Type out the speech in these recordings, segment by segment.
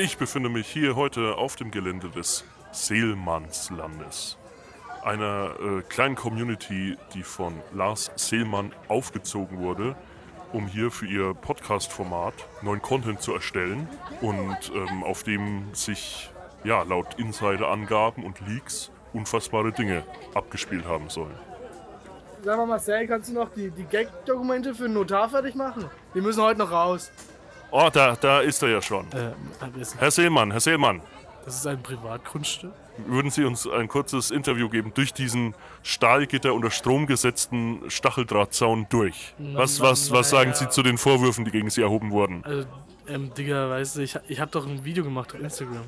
Ich befinde mich hier heute auf dem Gelände des Seelmannslandes. Einer äh, kleinen Community, die von Lars Seelmann aufgezogen wurde, um hier für ihr Podcast-Format neuen Content zu erstellen und ähm, auf dem sich ja, laut Insider-Angaben und Leaks unfassbare Dinge abgespielt haben sollen. Sag mal, Marcel, kannst du noch die, die Gag-Dokumente für den Notar fertig machen? Die müssen heute noch raus. Oh, da, da ist er ja schon. Ähm, ist- Herr Seelmann, Herr Seelmann, das ist ein Privatgrundstück. würden Sie uns ein kurzes Interview geben durch diesen Stahlgitter unter Strom gesetzten Stacheldrahtzaun durch? Was, was, was sagen Sie zu den Vorwürfen, die gegen Sie erhoben wurden? Also, ähm, Digga, weißt du, ich, ich hab doch ein Video gemacht auf Instagram.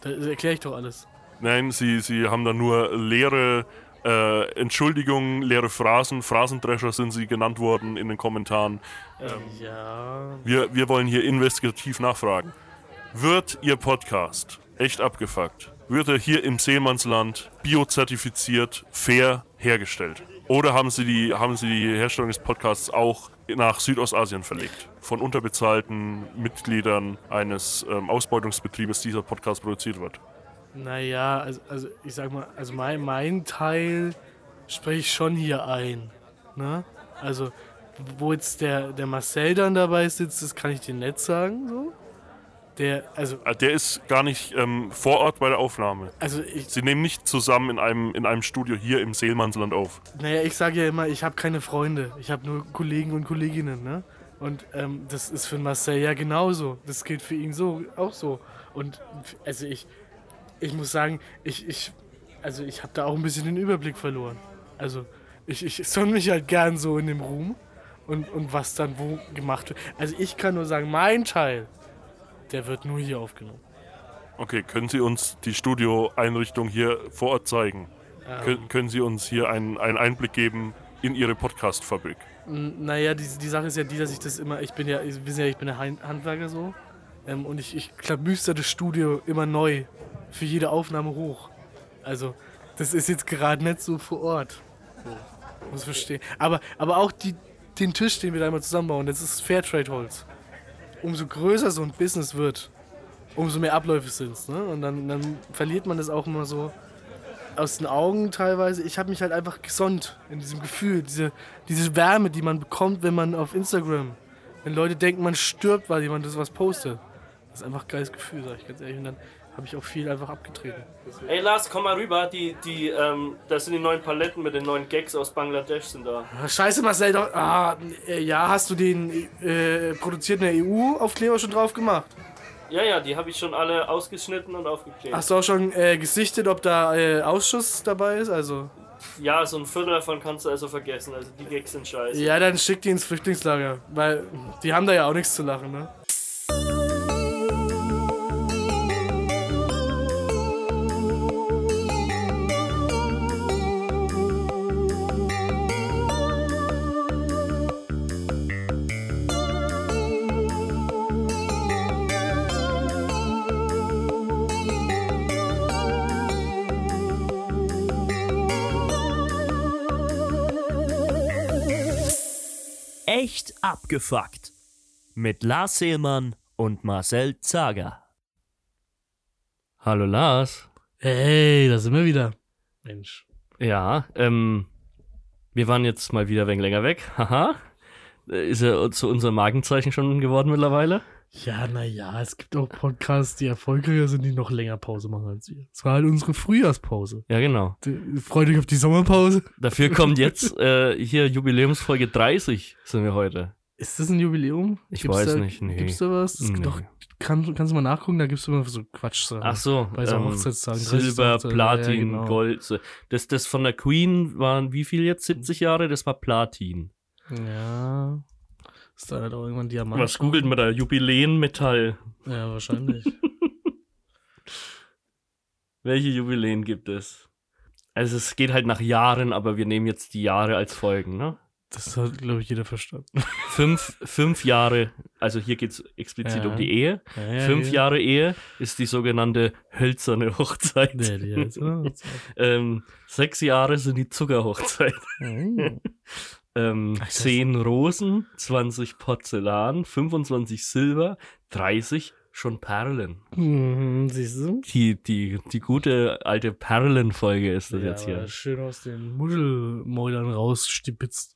Da erkläre ich doch alles. Nein, Sie, Sie haben da nur leere äh, Entschuldigungen, leere Phrasen. Phrasendrescher sind Sie genannt worden in den Kommentaren. Ja. Wir, wir wollen hier investigativ nachfragen. Wird Ihr Podcast echt abgefuckt? Wird er hier im Seemannsland biozertifiziert, fair hergestellt? Oder haben Sie, die, haben Sie die Herstellung des Podcasts auch nach Südostasien verlegt? Von unterbezahlten Mitgliedern eines ähm, Ausbeutungsbetriebes dieser Podcast produziert wird? Naja, also, also ich sag mal, also mein, mein Teil spreche ich schon hier ein. Ne? Also, wo jetzt der, der Marcel dann dabei sitzt, das kann ich dir nicht sagen. So. Der, also, Äh, Der ist gar nicht ähm, vor Ort bei der Aufnahme. also ich, Sie nehmen nicht zusammen in einem, in einem Studio hier im Seelmannsland auf. naja, ich sage ja immer, ich habe keine Freunde. Ich habe nur Kollegen und Kolleginnen, ne? Und ähm, das ist für Marcel ja genauso. Das gilt für ihn so, auch so. Und also ich, ich muss sagen, ich, ich, also ich habe da auch ein bisschen den Überblick verloren. Also ich, ich sonne mich halt gern so in dem Ruhm und, und was dann wo gemacht wird. Also ich kann nur sagen, mein Teil, der wird nur hier aufgenommen. Okay, können Sie uns die Studioeinrichtung hier vor Ort zeigen? Kön können Sie uns hier einen, einen Einblick geben in Ihre Podcast-Fabrik? Naja, die, die Sache ist ja die, dass ich das immer, ich bin ja, ich, wissen ja, ich bin ja Handwerker so. Ähm, und ich, ich klabüster das Studio immer neu für jede Aufnahme hoch. Also, das ist jetzt gerade nicht so vor Ort. So, muss verstehen. Aber, aber auch die, den Tisch, den wir da immer zusammenbauen, das ist Fairtrade-Holz. Umso größer so ein Business wird, umso mehr Abläufe sind es. Ne? Und dann, dann verliert man das auch immer so aus den Augen teilweise. Ich habe mich halt einfach gesonnt in diesem Gefühl, diese, diese Wärme, die man bekommt, wenn man auf Instagram, wenn Leute denken, man stirbt, weil jemand das was postet. Das ist einfach ein geiles Gefühl, sag ich ganz ehrlich. Und dann habe ich auch viel einfach abgetreten. Ey Lars, komm mal rüber. Die, die, ähm, das sind die neuen Paletten mit den neuen Gags aus Bangladesch sind da. Ah, Scheiße, Marcel, doch, ah, äh, ja, hast du den äh, produzierten EU-Aufkleber schon drauf gemacht? Ja, ja, die habe ich schon alle ausgeschnitten und aufgeklebt. Hast du auch schon äh, gesichtet, ob da äh, Ausschuss dabei ist? Also, Ja, so ein Viertel davon kannst du also vergessen. Also die Gags sind scheiße. ja, dann schick die ins Flüchtlingslager, weil die haben da ja auch nichts zu lachen, ne? Abgefuckt. Mit Lars Seelmann und Marcel Zager. Hallo Lars. Hey, da sind wir wieder. Mensch. Ja, ähm, wir waren jetzt mal wieder ein wenig länger weg. Haha. Ist ja zu unserem Markenzeichen schon geworden mittlerweile. Ja, naja, es gibt auch Podcasts, die erfolgreicher sind, die noch länger Pause machen als wir. Es war halt unsere Frühjahrspause. Ja, genau. Freut euch auf die Sommerpause? Dafür kommt jetzt äh, hier Jubiläumsfolge 30 sind wir heute. Ist das ein Jubiläum? Ich weiß nicht, nee. Gibt's da was? Nee. Doch, kann, kannst du mal nachgucken, da gibt's immer so Quatsch. Ach so, Bei so ähm, Hochzeitstagen, 30. Silber, Platin, ja, genau. Gold. Das, das von der Queen waren wie viel jetzt? 70 Jahre? Das war Platin. Ja. Ist da halt auch irgendwann Diamant? Was googelt man da? Jubiläenmetall. Ja, wahrscheinlich. Welche Jubiläen gibt es? Also es geht halt nach Jahren, aber wir nehmen jetzt die Jahre als Folgen, ne? Das hat, glaube ich, jeder verstanden. Fünf, fünf Jahre, also hier geht es explizit Ja. um die Ehe. Ja, ja, fünf ja. Jahre Ehe ist die sogenannte hölzerne Hochzeit. Die jetzt, oder? ähm, sechs Jahre sind die Zuckerhochzeit. Oh. Ähm, Ach, 10 Rosen, 20 Porzellan, 25 Silber, 30 schon Perlen. Mhm, siehst du? Die, die, die gute alte Perlenfolge ist das jetzt aber hier. schön aus den Muschelmäulern rausstibitzt.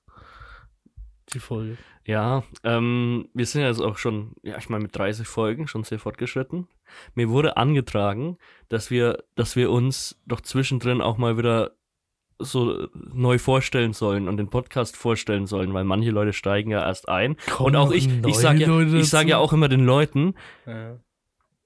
Die Folge. Ja, ähm, wir sind jetzt auch schon, ja, ich meine mit 30 Folgen schon sehr fortgeschritten. Mir wurde angetragen, dass wir, dass wir uns doch zwischendrin auch mal wieder so neu vorstellen sollen und den Podcast vorstellen sollen, weil manche Leute steigen ja erst ein. Kommen und auch ich, ich sage ja, ich sag ja auch immer den Leuten, Ja.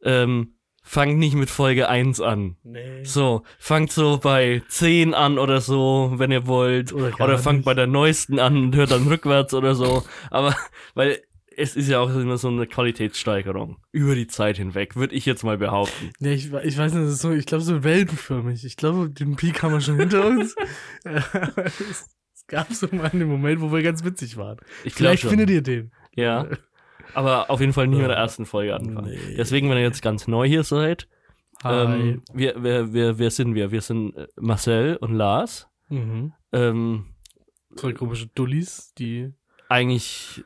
ähm, fangt nicht mit Folge 1 an. Nee. So, fangt so bei 10 an oder so, wenn ihr wollt. Oder Oder, fangt nicht. bei der neuesten an und hört dann rückwärts oder so. Aber, weil es ist ja auch immer so eine Qualitätssteigerung. Über die Zeit hinweg, würde ich jetzt mal behaupten. Nee, ich, ich weiß nicht, das ist so, ich glaube, so weltenförmig. Ich glaube, den Peak haben wir schon hinter uns. es, es gab so mal einen Moment, wo wir ganz witzig waren. Ich Vielleicht schon. findet ihr den. Ja. Aber auf jeden Fall nie mit der ersten Folge anfangen. Nee. Deswegen, wenn ihr jetzt ganz neu hier seid, ähm, wir, wer, wer, wer sind wir? Wir sind äh, Marcel und Lars. mhm. Ähm, Zwei komische Dullis, die eigentlich,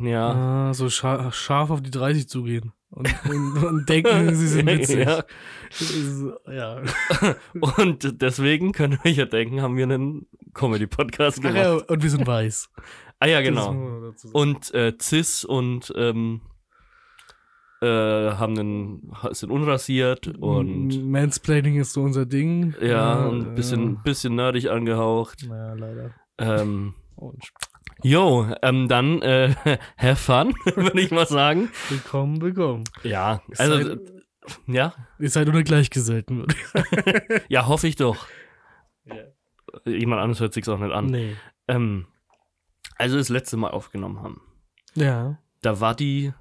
ja. ah, so scha scharf auf die 30 zugehen. Und, und, und denken, sie sind witzig. ja. Ist, ja. Und deswegen könnt ihr euch ja denken, haben wir einen Comedy-Podcast Ach gemacht. ja, und wir sind weiß. Ah ja, genau. Und äh, Cis und ähm, äh, haben einen, sind unrasiert und Mansplaining ist so unser Ding. ja, und ein bisschen, Ja. bisschen nerdig angehaucht. Naja, leider. Ähm, Und jo, ähm, dann äh, have fun, würde ich mal sagen. willkommen, willkommen. Ja, also sei- äh, ja, Ihr seid unter Gleichgesellten. würde ich ja, hoffe ich doch. Ja. Jemand anderes hört sich's auch nicht an. Nee. Ähm, also das letzte Mal aufgenommen haben, Ja. da war die,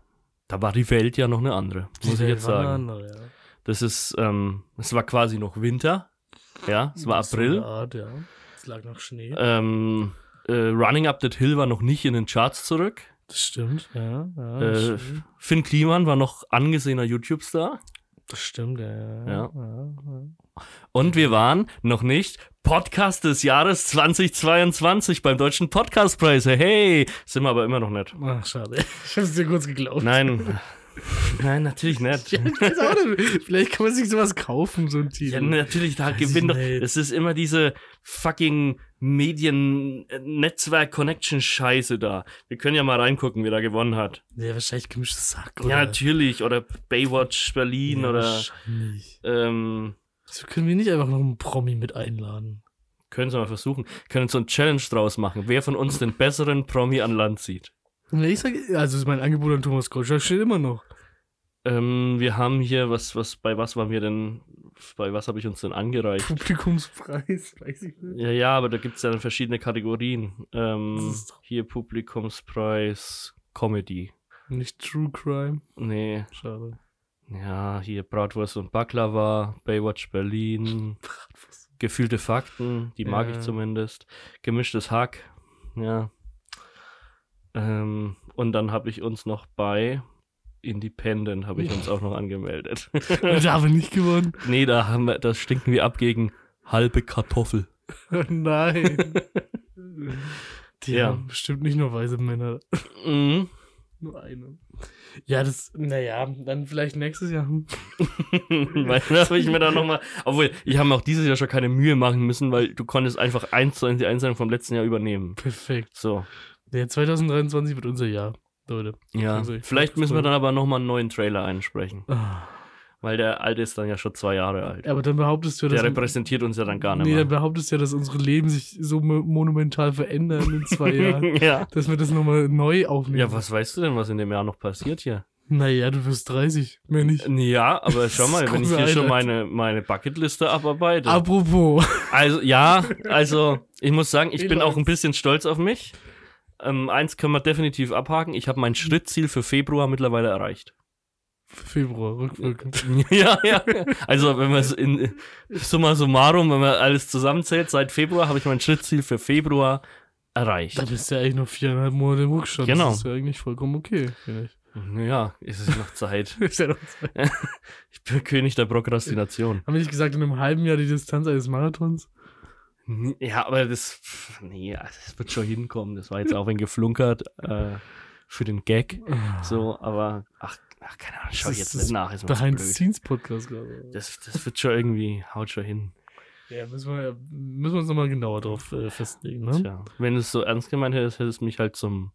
da war die Welt ja noch eine andere, muss ich Welt jetzt sagen. andere, ja. Das ist, ähm, es war quasi noch Winter. Ja, es war So April. Art, ja. Es lag noch Schnee. Ähm, äh, Running Up That Hill war noch nicht in den Charts zurück. Das stimmt, ja. ja Äh, das. Finn Kliman war noch angesehener YouTube-Star. das stimmt. Ja. ja, ja. Und wir waren noch nicht Podcast des Jahres 2022 beim Deutschen Podcastpreis. Hey, sind wir aber immer noch nicht. Ach, schade. Ich hab's dir kurz geglaubt. Nein, nein, natürlich nicht. Ja, nicht. Vielleicht kann man sich sowas kaufen, so ein Titel. Ja, natürlich, da gewinnt doch. Es ist immer diese fucking Medien-Netzwerk-Connection-Scheiße da. Wir können ja mal reingucken, wer da gewonnen hat. Ja, wahrscheinlich gemischtes Sack, Ja, oder? natürlich. Oder Baywatch Berlin Ja, oder. Wahrscheinlich. Ähm, Wieso können wir nicht einfach noch einen Promi mit einladen? können Sie mal versuchen. Können so ein Challenge draus machen. Wer von uns den besseren Promi an Land zieht. Ich sag, also mein Angebot an Thomas Gottschalk steht immer noch. Ähm, wir haben hier, was, was, bei was waren wir denn, bei was habe ich uns denn angereicht? Publikumspreis, weiß ich nicht. Ja, ja, aber da gibt es ja dann verschiedene Kategorien. Ähm, hier Publikumspreis, Comedy. Nicht True Crime. Nee, Schade. Ja, hier Bratwurst und Baklava, Baywatch Berlin, gefühlte Fakten, die mag Ja. ich zumindest. Gemischtes Hack, ja. Ähm, und dann habe ich uns noch bei Independent habe ich uns auch noch angemeldet. Und da haben wir nicht gewonnen. nee, da haben wir, das stinken wir ab gegen halbe Kartoffel. Nein. Die Ja. haben bestimmt nicht nur weiße Männer. Mhm. Nur eine. Ja, das, naja, dann vielleicht nächstes Jahr. weil da habe ich mir dann nochmal, obwohl ich habe mir auch dieses Jahr schon keine Mühe machen müssen, weil du konntest einfach eins zu eins die Einsendung vom letzten Jahr übernehmen. Perfekt. So, Ja, 2023 wird unser Jahr, Leute. ja. Ich- Vielleicht müssen wir dann aber nochmal einen neuen Trailer einsprechen, Ah, weil der alte ist dann ja schon zwei Jahre alt. Aber dann behauptest du, dass. Der repräsentiert uns ja dann gar nicht nee, mehr. dann behauptest du ja, dass unsere Leben sich so mo- monumental verändern in zwei Jahren. ja. dass wir das nochmal neu aufnehmen. Ja, was weißt du denn, was in dem Jahr noch passiert hier? Naja, du wirst 30, mehr nicht. Ja, aber schau mal, wenn ich hier schon Highlight. meine, meine Bucketliste abarbeite. Apropos. Also, ja, also, ich muss sagen, ich Wie bin auch ein bisschen stolz auf mich. Ähm, eins können wir definitiv abhaken. Ich habe mein Schrittziel für Februar mittlerweile erreicht. Februar, rückwirkend. ja, ja. Also, wenn man es in summa summarum, wenn man alles zusammenzählt, seit Februar habe ich mein Schrittziel für Februar erreicht. Da bist du ja eigentlich noch viereinhalb Monate im Rückstand. Genau. Das ist ja eigentlich vollkommen okay, finde ich. Ja, ist es noch Zeit. Ist ja noch Zeit. Ich bin König der Prokrastination. Haben wir nicht gesagt, in einem halben Jahr die Distanz eines Marathons? Ja, aber das, nee, das wird schon hinkommen. Das war jetzt auch ein geflunkert äh, für den Gag. So, aber ach, Ach, keine Ahnung, schau ich jetzt nicht nach. Ist mir zu Behind blöd. the Scenes Podcast gerade. Das, das wird schon irgendwie, haut schon hin. Ja, müssen wir, müssen wir uns nochmal genauer drauf äh, festlegen, ne? Tja, wenn du es so ernst gemeint hättest, hättest du mich halt zum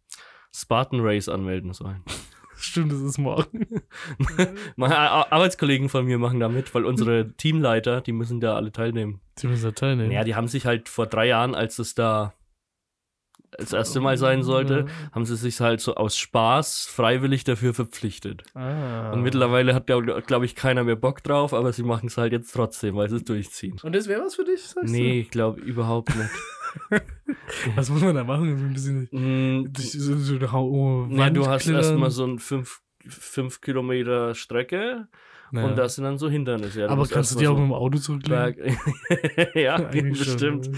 Spartan Race anmelden sollen. Stimmt, das ist morgen. Meine Ar- Arbeitskollegen von mir machen da mit, weil unsere Teamleiter, die müssen da alle teilnehmen. Die müssen da teilnehmen. Ja, die haben sich halt vor drei Jahren, als es da das erste Mal sein sollte, haben sie sich halt so aus Spaß freiwillig dafür verpflichtet. Ah. Und mittlerweile hat, glaube glaub ich, keiner mehr Bock drauf, aber sie machen es halt jetzt trotzdem, weil sie es durchziehen. Und das wäre was für dich, sagst Nee, ich glaube überhaupt nicht. du? Was muss man da machen? So ein bisschen Mm, so, so Hau- oh, ja, du hast erstmal so ein 5 Kilometer Strecke Naja. und das sind dann so Hindernisse. Ja, Aber kannst du die auch so mit dem Auto zurücklegen? Ja, schon, bestimmt. ne?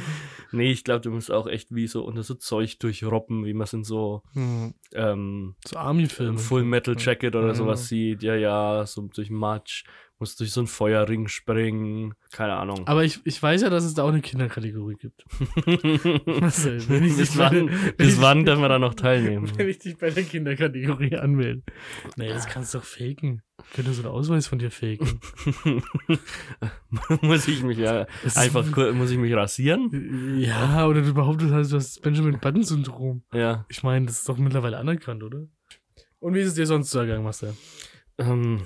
Nee, ich glaube, du musst auch echt wie so unter so Zeug durchroppen, wie man es in so Hm. ähm, So Army-Filme. Full Metal Jacket oder Ja. sowas sieht. Ja, ja, so durch Matsch, musst durch so einen Feuerring springen. Keine Ahnung. Aber ich, ich weiß ja, dass es da auch eine Kinderkategorie gibt. Marcel, wenn ich bis wann, bis wann dürfen wir da noch teilnehmen? Wenn ich dich bei der Kinderkategorie anmelde. Nee, das kannst du doch faken. Ich könnte so einen Ausweis von dir faken. muss ich mich ja Das einfach muss ich mich rasieren? Ja, oder du behauptest halt, du hast das Benjamin Button-Syndrom. Ja. Ich meine, das ist doch mittlerweile anerkannt, oder? Und wie ist es dir sonst so ergangen, Marcel? Ähm,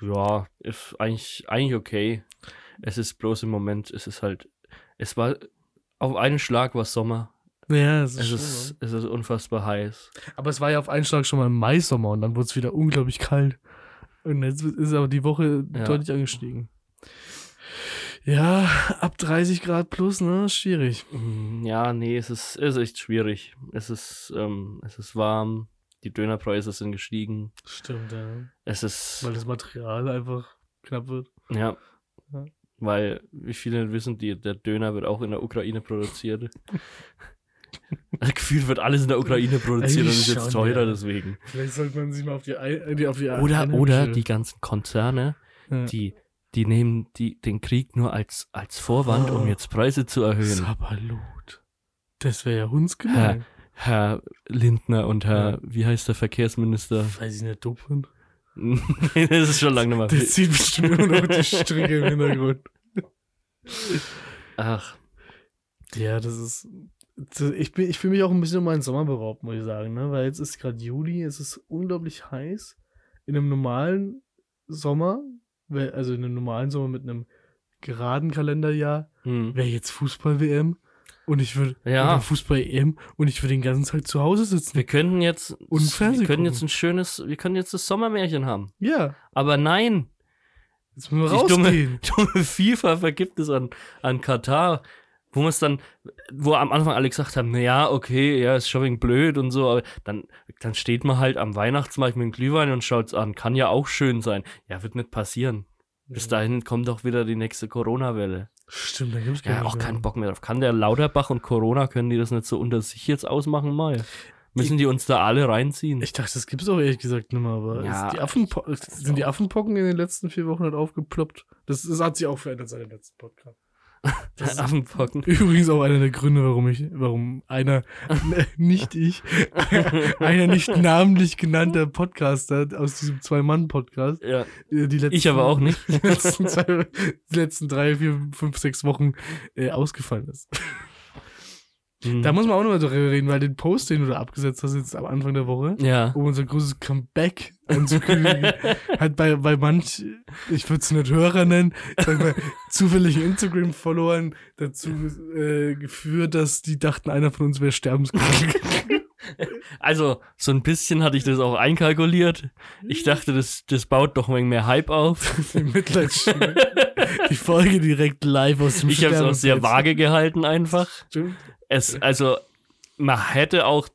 ja, ist eigentlich, eigentlich okay. Es ist bloß im Moment, es ist halt, es war, auf einen Schlag war Sommer. Ja, es ist, Es ist, es ist unfassbar heiß. Aber es war ja auf einen Schlag schon mal im Mai-Sommer und dann wurde es wieder unglaublich kalt. Und jetzt ist aber die Woche Ja. deutlich angestiegen. Ja, ab 30 Grad plus, ne? Schwierig. Mm, Ja, nee, es ist, ist echt schwierig. Es ist, ähm, es ist warm, die Dönerpreise sind gestiegen. Stimmt, ja. Es ist, Weil das Material einfach knapp wird. ja, Ja. weil, wie viele wissen, die, der Döner wird auch in der Ukraine produziert. Gefühlt wird alles in der Ukraine produziert und ist jetzt teurer ja. deswegen. Vielleicht sollte man sich mal auf die, Ei- die, auf die Oder, Einheimische- oder die ganzen Konzerne, Ja. die, die nehmen die, den Krieg nur als, als Vorwand, um Oh. jetzt Preise zu erhöhen. Sabalot. Das wäre ja hundsgemein. Herr Lindner und Herr, Ja. wie heißt der Verkehrsminister? Weiß ich nicht, Dobrindt. das ist schon lange nicht Der mehr. zieht bestimmt immer noch die Stricke im Hintergrund. Ach, Ja, das ist. das- Ich, bin- ich fühle mich auch ein bisschen um meinen Sommer beraubt, muss ich sagen, ne? Weil jetzt ist gerade Juli, es ist unglaublich heiß. In einem normalen Sommer, also in einem normalen Sommer mit einem geraden Kalenderjahr, hm. wäre jetzt Fußball-WM und ich würde Ja. Fußball-EM und ich würde den ganzen Tag zu Hause sitzen. Wir können jetzt, Und Fernsehen wir können gucken. jetzt ein schönes, wir können jetzt das Sommermärchen haben. Ja, Aber nein, jetzt müssen wir Die dumme- rausgehen. dumme FIFA vergibt es an, an Katar, wo man es dann, wo am Anfang alle gesagt haben, naja, okay, ja, ist schon blöd und so, aber dann, dann steht man halt am Weihnachtsmarkt mit dem Glühwein und schaut es an. Kann ja auch schön sein. Ja, wird nicht passieren. Bis dahin kommt doch wieder die nächste Corona-Welle. Stimmt, da gibt's Ja, auch keinen Bock mehr drauf. Kann der Lauterbach und Corona, können die das nicht so unter sich jetzt ausmachen mal? Müssen die uns da alle reinziehen? Ich dachte, das gibt's auch ehrlich gesagt nicht mehr, aber Ja, die Affenpo sind die Affenpocken in den letzten vier Wochen halt aufgeploppt. Das, das hat sich auch verändert seit dem letzten Podcast. Affenpocken. übrigens auch einer der Gründe, warum ich, warum einer, ne, nicht ich, einer nicht namentlich genannter Podcaster aus diesem Zwei-Mann-Podcast, Ja, äh, die letzten, ich aber auch nicht. Die letzten, zwei, die letzten drei, vier, fünf, sechs Wochen äh, ausgefallen ist. Hm. Da muss man auch noch mal drüber reden, weil den Post, den du da abgesetzt hast jetzt am Anfang der Woche, ja. um unser großes Comeback anzukündigen, hat bei, bei manch, ich würde es nicht Hörer nennen, mal, zufälligen Instagram-Followern dazu äh, geführt, dass die dachten, einer von uns wäre sterbenskrank. Also, so ein bisschen hatte ich das auch einkalkuliert. Ich dachte, das, das baut doch ein wenig mehr Hype auf. Die Mitleidsstimme. Die Folge direkt live aus dem Ich habe es auch sehr vage gehalten einfach. Stimmt. Es, also, man hätte auch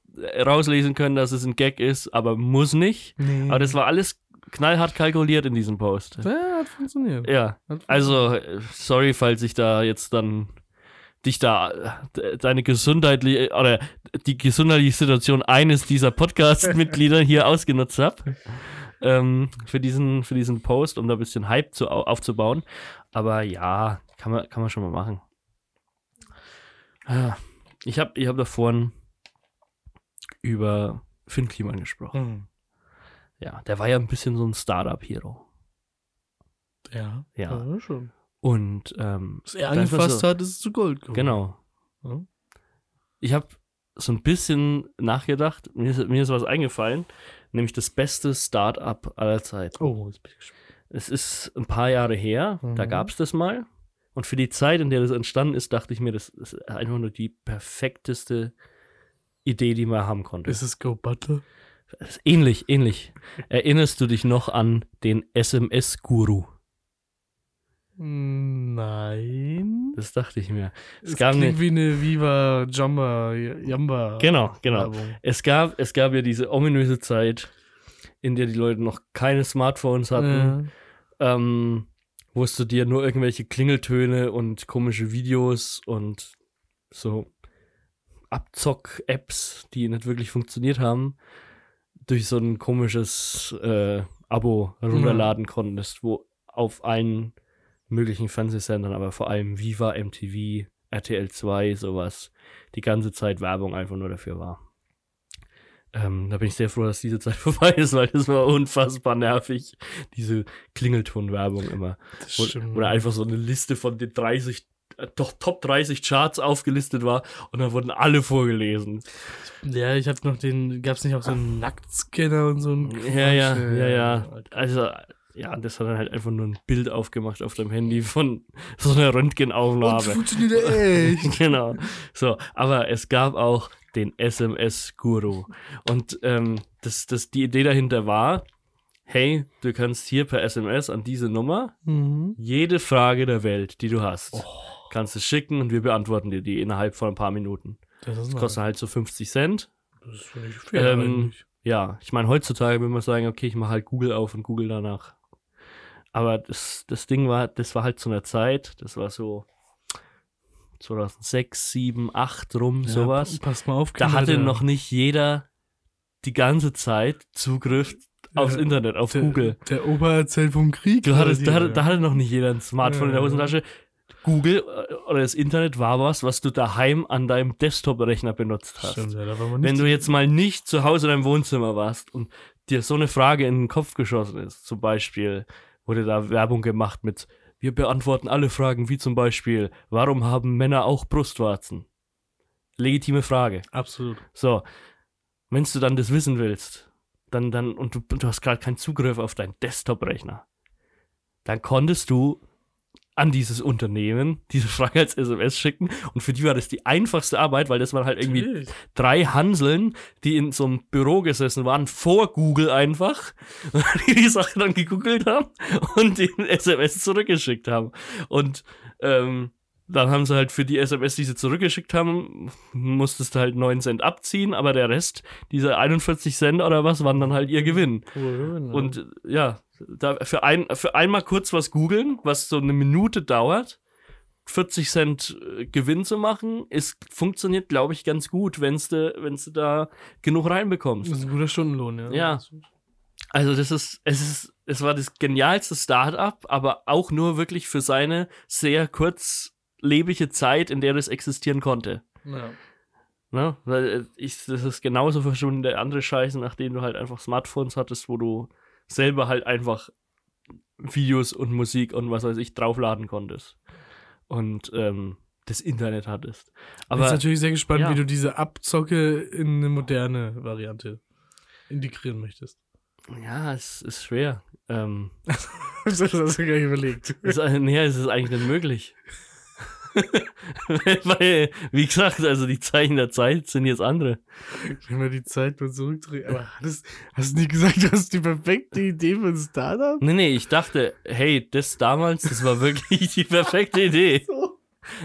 rauslesen können, dass es ein Gag ist, aber muss nicht. Nee. Aber das war alles knallhart kalkuliert in diesem Post. ja, hat funktioniert. Ja, Hat also, äh, sorry, falls ich da jetzt dann dich da deine gesundheitliche oder die gesundheitliche Situation eines dieser Podcast-Mitglieder hier ausgenutzt habe. Ähm, für, diesen, für diesen Post, um da ein bisschen Hype zu, au- aufzubauen. Aber ja, kann man, kann man schon mal machen. Ah, Ich habe ich hab da vorhin über Finn Kliman gesprochen. Hm. Ja, der war ja ein bisschen so ein Startup-Hero. Ja. Ja. schon. Und ähm, Was er Da angefasst so- hat, ist es zu Gold geworden. genau. Ja. Ich habe so ein bisschen nachgedacht, mir ist, mir ist was eingefallen, nämlich das beste Startup aller Zeiten. Oh, jetzt bin ich gespannt. Es ist ein paar Jahre her, da Mhm. gab es das mal. Und für die Zeit, in der das entstanden ist, dachte ich mir, das ist einfach nur die perfekteste Idee, die man haben konnte. Ist es Go ist ähnlich, ähnlich. Erinnerst du dich noch an den SMS-Guru? Nein. Das dachte ich mir. Es Es gab klingt eine, wie eine Viva Jamba Jamba. genau, genau. Werbung. Es gab, es gab ja diese ominöse Zeit, in der die Leute noch keine Smartphones hatten, Ja. ähm, wo du dir nur irgendwelche Klingeltöne und komische Videos und so Abzock-Apps, die nicht wirklich funktioniert haben, durch so ein komisches äh, Abo runterladen konntest, wo auf allen möglichen Fernsehsendern, aber vor allem Viva, MTV, RTL 2, sowas, die ganze Zeit Werbung einfach nur dafür war. Ähm, da bin ich sehr froh, dass diese Zeit vorbei ist, weil das war unfassbar nervig, diese Klingelton-Werbung immer. Da einfach so eine Liste von den 30, äh, doch Top 30 Charts aufgelistet war und dann wurden alle vorgelesen. Ja, ich hab noch den, gab's nicht auch so einen Nacktscanner und so ein Ja, ja, Quatsch? ja, ja. Also, ja, das hat dann halt einfach nur ein Bild aufgemacht auf deinem Handy von so einer Und Röntgenaufnahme. funktioniert er echt. genau. So, aber es gab auch den SMS-Guru. Und ähm, das, das, die Idee dahinter war, hey, du kannst hier per SMS an diese Nummer mhm. jede Frage der Welt, die du hast, Oh. kannst du schicken und wir beantworten dir die innerhalb von ein paar Minuten. Das Das kostet halt so 50 Cent. Das ist nicht fair Ähm. Ja, ich meine, heutzutage will man sagen, okay, ich mache halt Google auf und Google danach. Aber das, das Ding war, das war halt zu einer Zeit, das war so 2006, 7, 8 rum, Ja, sowas. pa- Passt mal auf, Da Kinder, hatte der- noch nicht jeder die ganze Zeit Zugriff aufs Ja, Internet, auf der, Google. Der Opa erzählt vom Krieg. Da, hatte, da hatte noch nicht jeder ein Smartphone in der Ja. Hosentasche. Google äh, oder das Internet war was, was du daheim an deinem Desktop-Rechner benutzt hast. Stimmt, ja, da war man Wenn nicht du jetzt mal nicht zu Hause in deinem Wohnzimmer warst und dir so eine Frage in den Kopf geschossen ist, zum Beispiel wurde da Werbung gemacht mit, wir beantworten alle Fragen, wie zum Beispiel, warum haben Männer auch Brustwarzen? Legitime Frage. Absolut. So, wenn du dann das wissen willst, dann, dann, und du, du hast gerade keinen Zugriff auf deinen Desktop-Rechner, dann konntest du an dieses Unternehmen diese Frage als SMS schicken und für die war das die einfachste Arbeit, weil das waren halt irgendwie Natürlich. drei Hanseln, die in so einem Büro gesessen waren, vor Google einfach, die die Sache dann gegoogelt haben und den SMS zurückgeschickt haben. Und ähm, dann haben sie halt für die SMS, die sie zurückgeschickt haben, musstest du halt 9 Cent abziehen, aber der Rest, diese 41 Cent oder was, waren dann halt ihr Gewinn. Cool, Und ja, da für, ein, für einmal kurz was googeln, was so eine Minute dauert, 40 Cent äh, Gewinn zu machen, ist, funktioniert, glaube ich, ganz gut, wenn du wenn's da genug das reinbekommst. ist ein guter Stundenlohn, ja. Ja. Also das ist, es ist, es war das genialste Start-up, aber auch nur wirklich für seine sehr kurzlebige Zeit, in der das existieren konnte. ja. Ne? Weil äh, ich, das ist genauso verschwunden der andere Scheiße, nachdem du halt einfach Smartphones hattest, wo du selber halt einfach Videos und Musik und was weiß ich draufladen konntest. Und ähm, das Internet hattest. Aber bin natürlich sehr gespannt, ja. wie du diese Abzocke in eine moderne Variante integrieren möchtest. ja, es ist schwer. Ähm, das hast du gar nicht überlegt. ist, nee, es ist eigentlich nicht möglich. Weil, wie gesagt, also die Zeichen der Zeit sind jetzt andere. Wenn wir die Zeit mal zurückdrehen. Aber hattest, hast du nicht gesagt, du hast die perfekte Idee für ein Startup? Nee, nee, ich dachte, hey, das damals, das war wirklich die perfekte Idee. So.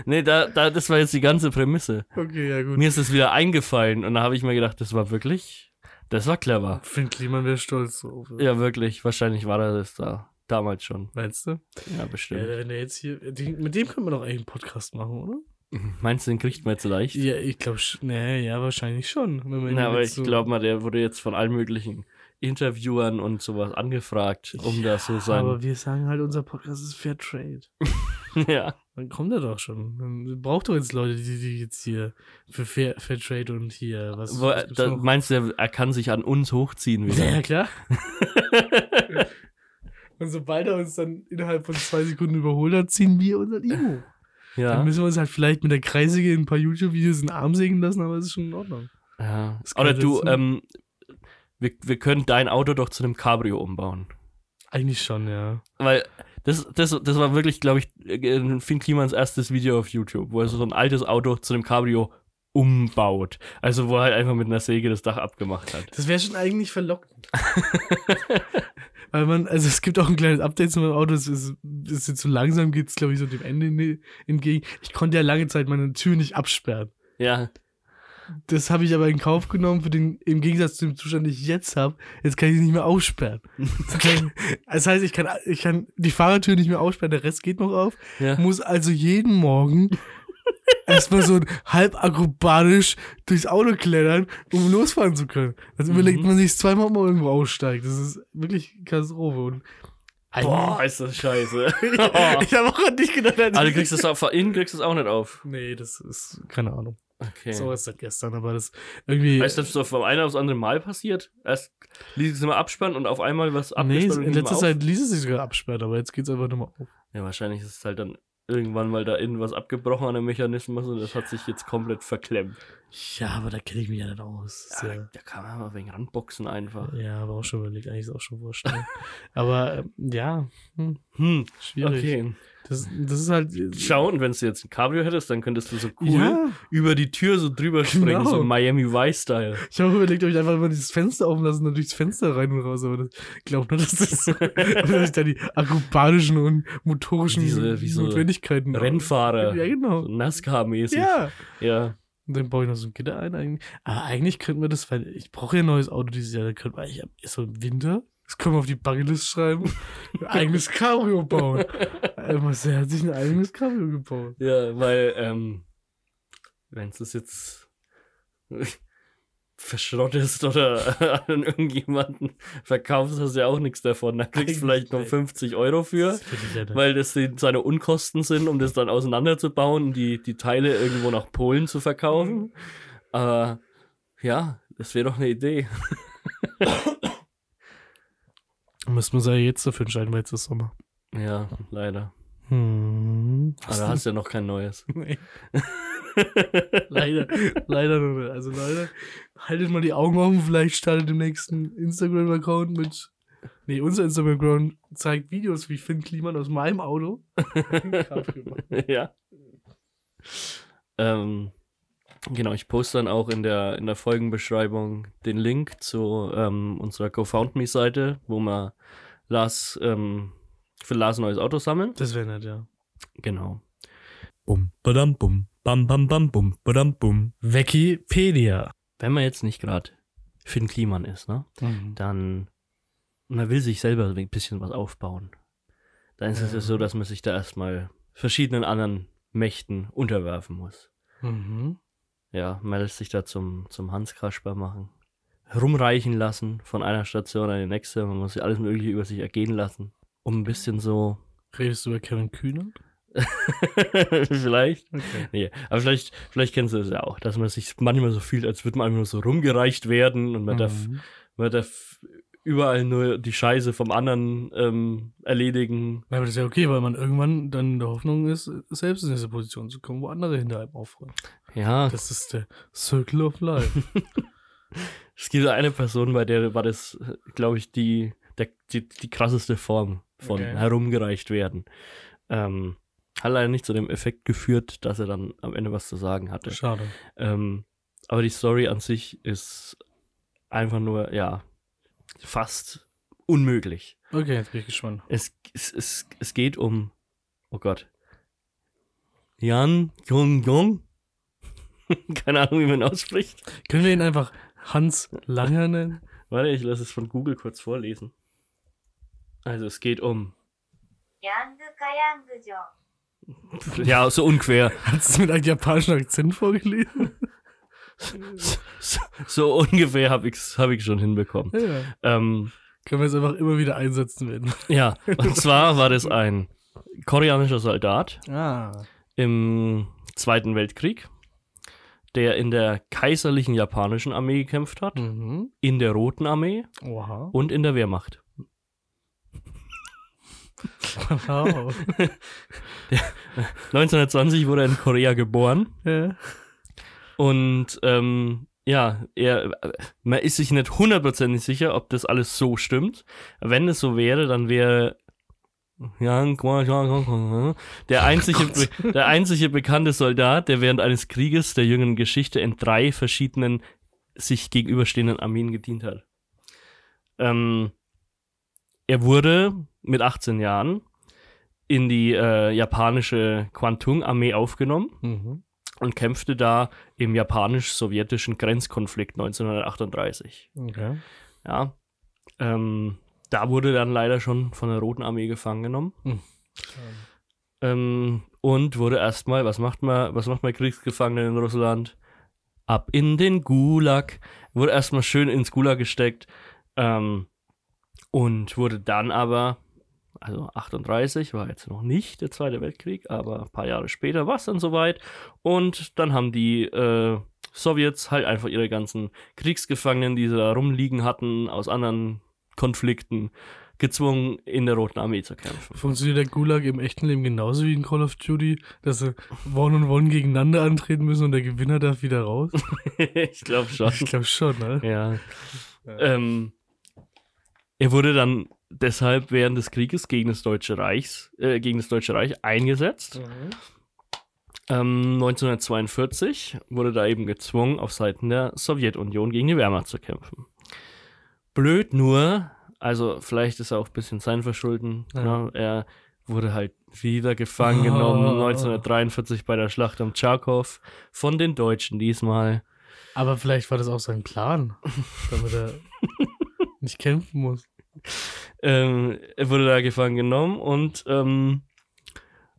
Nee, da, da, das war jetzt die ganze Prämisse. Okay, ja gut. Mir ist das wieder eingefallen und da habe ich mir gedacht, das war wirklich, das war clever. Finn Kliman wäre stolz drauf. Ja, wirklich, wahrscheinlich war er das da, damals schon. Meinst du? Ja, Ja, bestimmt. wenn der jetzt hier. Mit dem können wir doch eigentlich einen Podcast machen, oder? Meinst du, den kriegt man jetzt leicht? Ja, ich glaube, nee, ja, wahrscheinlich schon. Na, aber ich so- glaube mal, der wurde jetzt von allen möglichen Interviewern und sowas angefragt, um da so sein. Aber wir sagen halt, unser Podcast ist Fair Trade. Ja. Dann kommt er doch schon. Dann braucht doch jetzt Leute, die, die jetzt hier für Fair, Fairtrade und hier was. Wo, was da, meinst du, er- er kann sich an uns hochziehen wieder? Ja, klar. und sobald er uns dann innerhalb von zwei Sekunden überholt hat, ziehen wir unseren Imo. Dann Ja. müssen wir uns halt vielleicht mit der Kreissäge in ein paar YouTube-Videos in den Arm sägen lassen, aber es ist schon in Ordnung. ja. Oder du, ähm, wir, wir können dein Auto doch zu einem Cabrio umbauen. Eigentlich schon, ja. Weil das, das, das war wirklich, glaube ich, äh, Finn Klimans erstes Video auf YouTube, wo er so ein altes Auto zu einem Cabrio umbaut. Also wo er halt einfach mit einer Säge das Dach abgemacht hat. Das wäre schon eigentlich verlockend. Weil man, also es gibt auch ein kleines Update zu meinem Auto, es ist, ist jetzt so langsam, geht es glaube ich so dem Ende in- entgegen. Ich konnte ja lange Zeit meine Tür nicht absperren. Ja, Das habe ich aber in Kauf genommen, für den, im Gegensatz zu dem Zustand, den ich jetzt habe, jetzt kann ich es nicht mehr aussperren. Das heißt, ich kann, ich kann die Fahrertür nicht mehr aussperren, der Rest geht noch auf. ja. Muss also jeden Morgen erstmal so halb akrobatisch durchs Auto klettern, um losfahren zu können. Also überlegt man sich zweimal, ob man irgendwo aussteigt. Das ist wirklich Katastrophe. Und Boah, ist das scheiße. ich habe auch an dich gedacht. als Aber du kriegst das auch von innen kriegst du es auch nicht auf. Nee, das ist keine Ahnung. Okay. So ist das gestern, aber das irgendwie. Weißt du, das ist vom einen aufs andere Mal passiert? Erst ließ es immer abspannen und auf einmal was nee, abgespannt und in letzter Zeit ließ es sich sogar absperren, aber jetzt geht's einfach nochmal auf. auf. Ja, wahrscheinlich ist es halt dann irgendwann mal da innen was abgebrochen an dem Mechanismus und das hat sich jetzt komplett verklemmt. Ja, aber da kenne ich mich ja nicht aus. Ja, ja, da kann man mal wegen ranboxen einfach. ja, aber auch schon überlegt, eigentlich ist auch schon wurscht. ne? aber ähm, ja, hm, Hm, schwierig. okay. Das, das ist halt. Schau, und wenn du jetzt ein Cabrio hättest, dann könntest du so cool Ja, über die Tür so drüber springen, Genau. so Miami Vice-Style. ich habe überlegt, ob ich einfach mal dieses Fenster offen lasse und dann durchs Fenster rein und raus, aber das glaubt nur, dass das dass ich da die akrobatischen und motorischen Diese- wie so Notwendigkeiten Rennfahrer. Ja, genau. So NASCAR-mäßig. Ja. Ja. Und dann baue ich noch so ein Gitter ein. Eigentlich. Aber eigentlich könnten wir das, weil ich brauche ja ein neues Auto dieses Jahr, dann könnten wir eigentlich so im Winter, das können wir auf die Bucketlist schreiben, ein eigenes Cabrio bauen. Äh, Marcel hat sich ein eigenes Cabrio gebaut. Ja, weil, ähm, wenn es das jetzt verschrottest oder an irgendjemanden verkaufst, hast du ja auch nichts davon. Da kriegst du vielleicht noch nicht. 50 Euro für, weil das seine Unkosten sind, um das dann auseinanderzubauen und die, die Teile irgendwo nach Polen zu verkaufen. Aber ja, das wäre doch eine Idee. Müssen wir uns ja jetzt dafür entscheiden, weil jetzt ist Sommer. Ja, leider. Hm. Aber da hast du ja noch kein neues. Nee. leider, leider noch nicht. Also Leute, haltet mal die Augen offen, vielleicht startet im nächsten Instagram-Account mit. Nee, unser Instagram-Account zeigt Videos, wie Finn Kliman aus meinem Auto. ja. Ähm, genau, ich poste dann auch in der, in der Folgenbeschreibung den Link zu ähm, unserer GoFoundMe-Seite, wo wir Lars, ähm, für Lars ein neues Auto sammeln. das wäre nett, ja. Genau. Bum, badam, bum, bam, bam, bam, bum, badam, bum. Wikipedia. Wenn man jetzt nicht gerade Finn Kliman ist, ne, dann man will sich selber ein bisschen was aufbauen. Dann ist es ja so, dass man sich da erstmal verschiedenen anderen Mächten unterwerfen muss. Mhm. Ja, man lässt sich da zum, zum Hans Kasper machen. Rumreichen lassen von einer Station an die nächste. Man muss sich alles Mögliche über sich ergehen lassen. Um ein bisschen so. Redest du über Kevin Kühner? vielleicht. Okay. Nee, aber vielleicht, vielleicht kennst du das ja auch, dass man sich manchmal so fühlt, als würde man einfach nur so rumgereicht werden und man, darf, Mhm. man darf überall nur die Scheiße vom anderen ähm, erledigen. Ja, aber das ist ja okay, weil man irgendwann dann in der Hoffnung ist, selbst in diese Position zu kommen, wo andere hinter einem aufräumen. Ja, Das ist der Circle of Life. es gibt eine Person, bei der war das, glaube ich, die, der, die, die krasseste Form von Okay. herumgereicht werden. Ähm, hat leider nicht zu dem Effekt geführt, dass er dann am Ende was zu sagen hatte. Schade. Ähm, aber die Story an sich ist einfach nur, ja, fast unmöglich. Okay, jetzt bin ich gespannt. Es, es, es, es geht um, oh Gott, Jan Jong Jong. Keine Ahnung, wie man ausspricht. Können wir ihn einfach Hans Langer nennen? Warte, ich lasse es von Google kurz vorlesen. Also es geht um. Ja, so unquer. Hast du es mit einem japanischen Akzent vorgelesen? So, so, ungefähr habe ich es hab ich schon hinbekommen. Ja. Ähm, Können wir es einfach immer wieder einsetzen, wenn. Ja, und zwar war das ein koreanischer Soldat ah. im Zweiten Weltkrieg der in der kaiserlichen japanischen Armee gekämpft hat, Mhm. in der Roten Armee Oha. und in der Wehrmacht. Wow. 1920 wurde er in Korea geboren ja. und ähm, ja, er, man ist sich nicht hundertprozentig sicher, ob das alles so stimmt. Wenn es so wäre, dann wäre der einzige, be- der einzige bekannte Soldat, der während eines Krieges der jüngeren Geschichte in drei verschiedenen sich gegenüberstehenden Armeen gedient hat. Ähm, er wurde mit 18 Jahren in die äh, japanische Kwantung-Armee aufgenommen Mhm. und kämpfte da im japanisch-sowjetischen Grenzkonflikt 1938. Okay. Ja. Ähm, da wurde dann leider schon von der Roten Armee gefangen genommen. Hm. Ähm, und wurde erstmal, was macht man, was macht man Kriegsgefangene in Russland? Ab in den Gulag. Wurde erstmal schön ins Gulag gesteckt. Ähm, und wurde dann aber, also 38 war jetzt noch nicht der Zweite Weltkrieg, aber ein paar Jahre später war es dann soweit. Und dann haben die äh, Sowjets halt einfach ihre ganzen Kriegsgefangenen, die sie da rumliegen hatten, aus anderen Konflikten, gezwungen, in der Roten Armee zu kämpfen. Funktioniert der Gulag im echten Leben genauso wie in Call of Duty, dass sie One und One gegeneinander antreten müssen und der Gewinner darf wieder raus? ich glaube schon. Ich glaube schon, ne? Ja. Ähm, er wurde dann deshalb während des Krieges gegen das Deutsche Reichs, äh, gegen das Deutsche Reich eingesetzt. Ähm, 1942 wurde da eben gezwungen, auf Seiten der Sowjetunion gegen die Wehrmacht zu kämpfen. Blöd nur, also vielleicht ist er auch ein bisschen sein Verschulden. Ja. Ja. er wurde halt wieder gefangen Oh. genommen, 1943 bei der Schlacht am Tscharkow, von den Deutschen diesmal. Aber vielleicht war das auch sein Plan, damit er nicht kämpfen muss. Ähm, er wurde da gefangen genommen und ähm,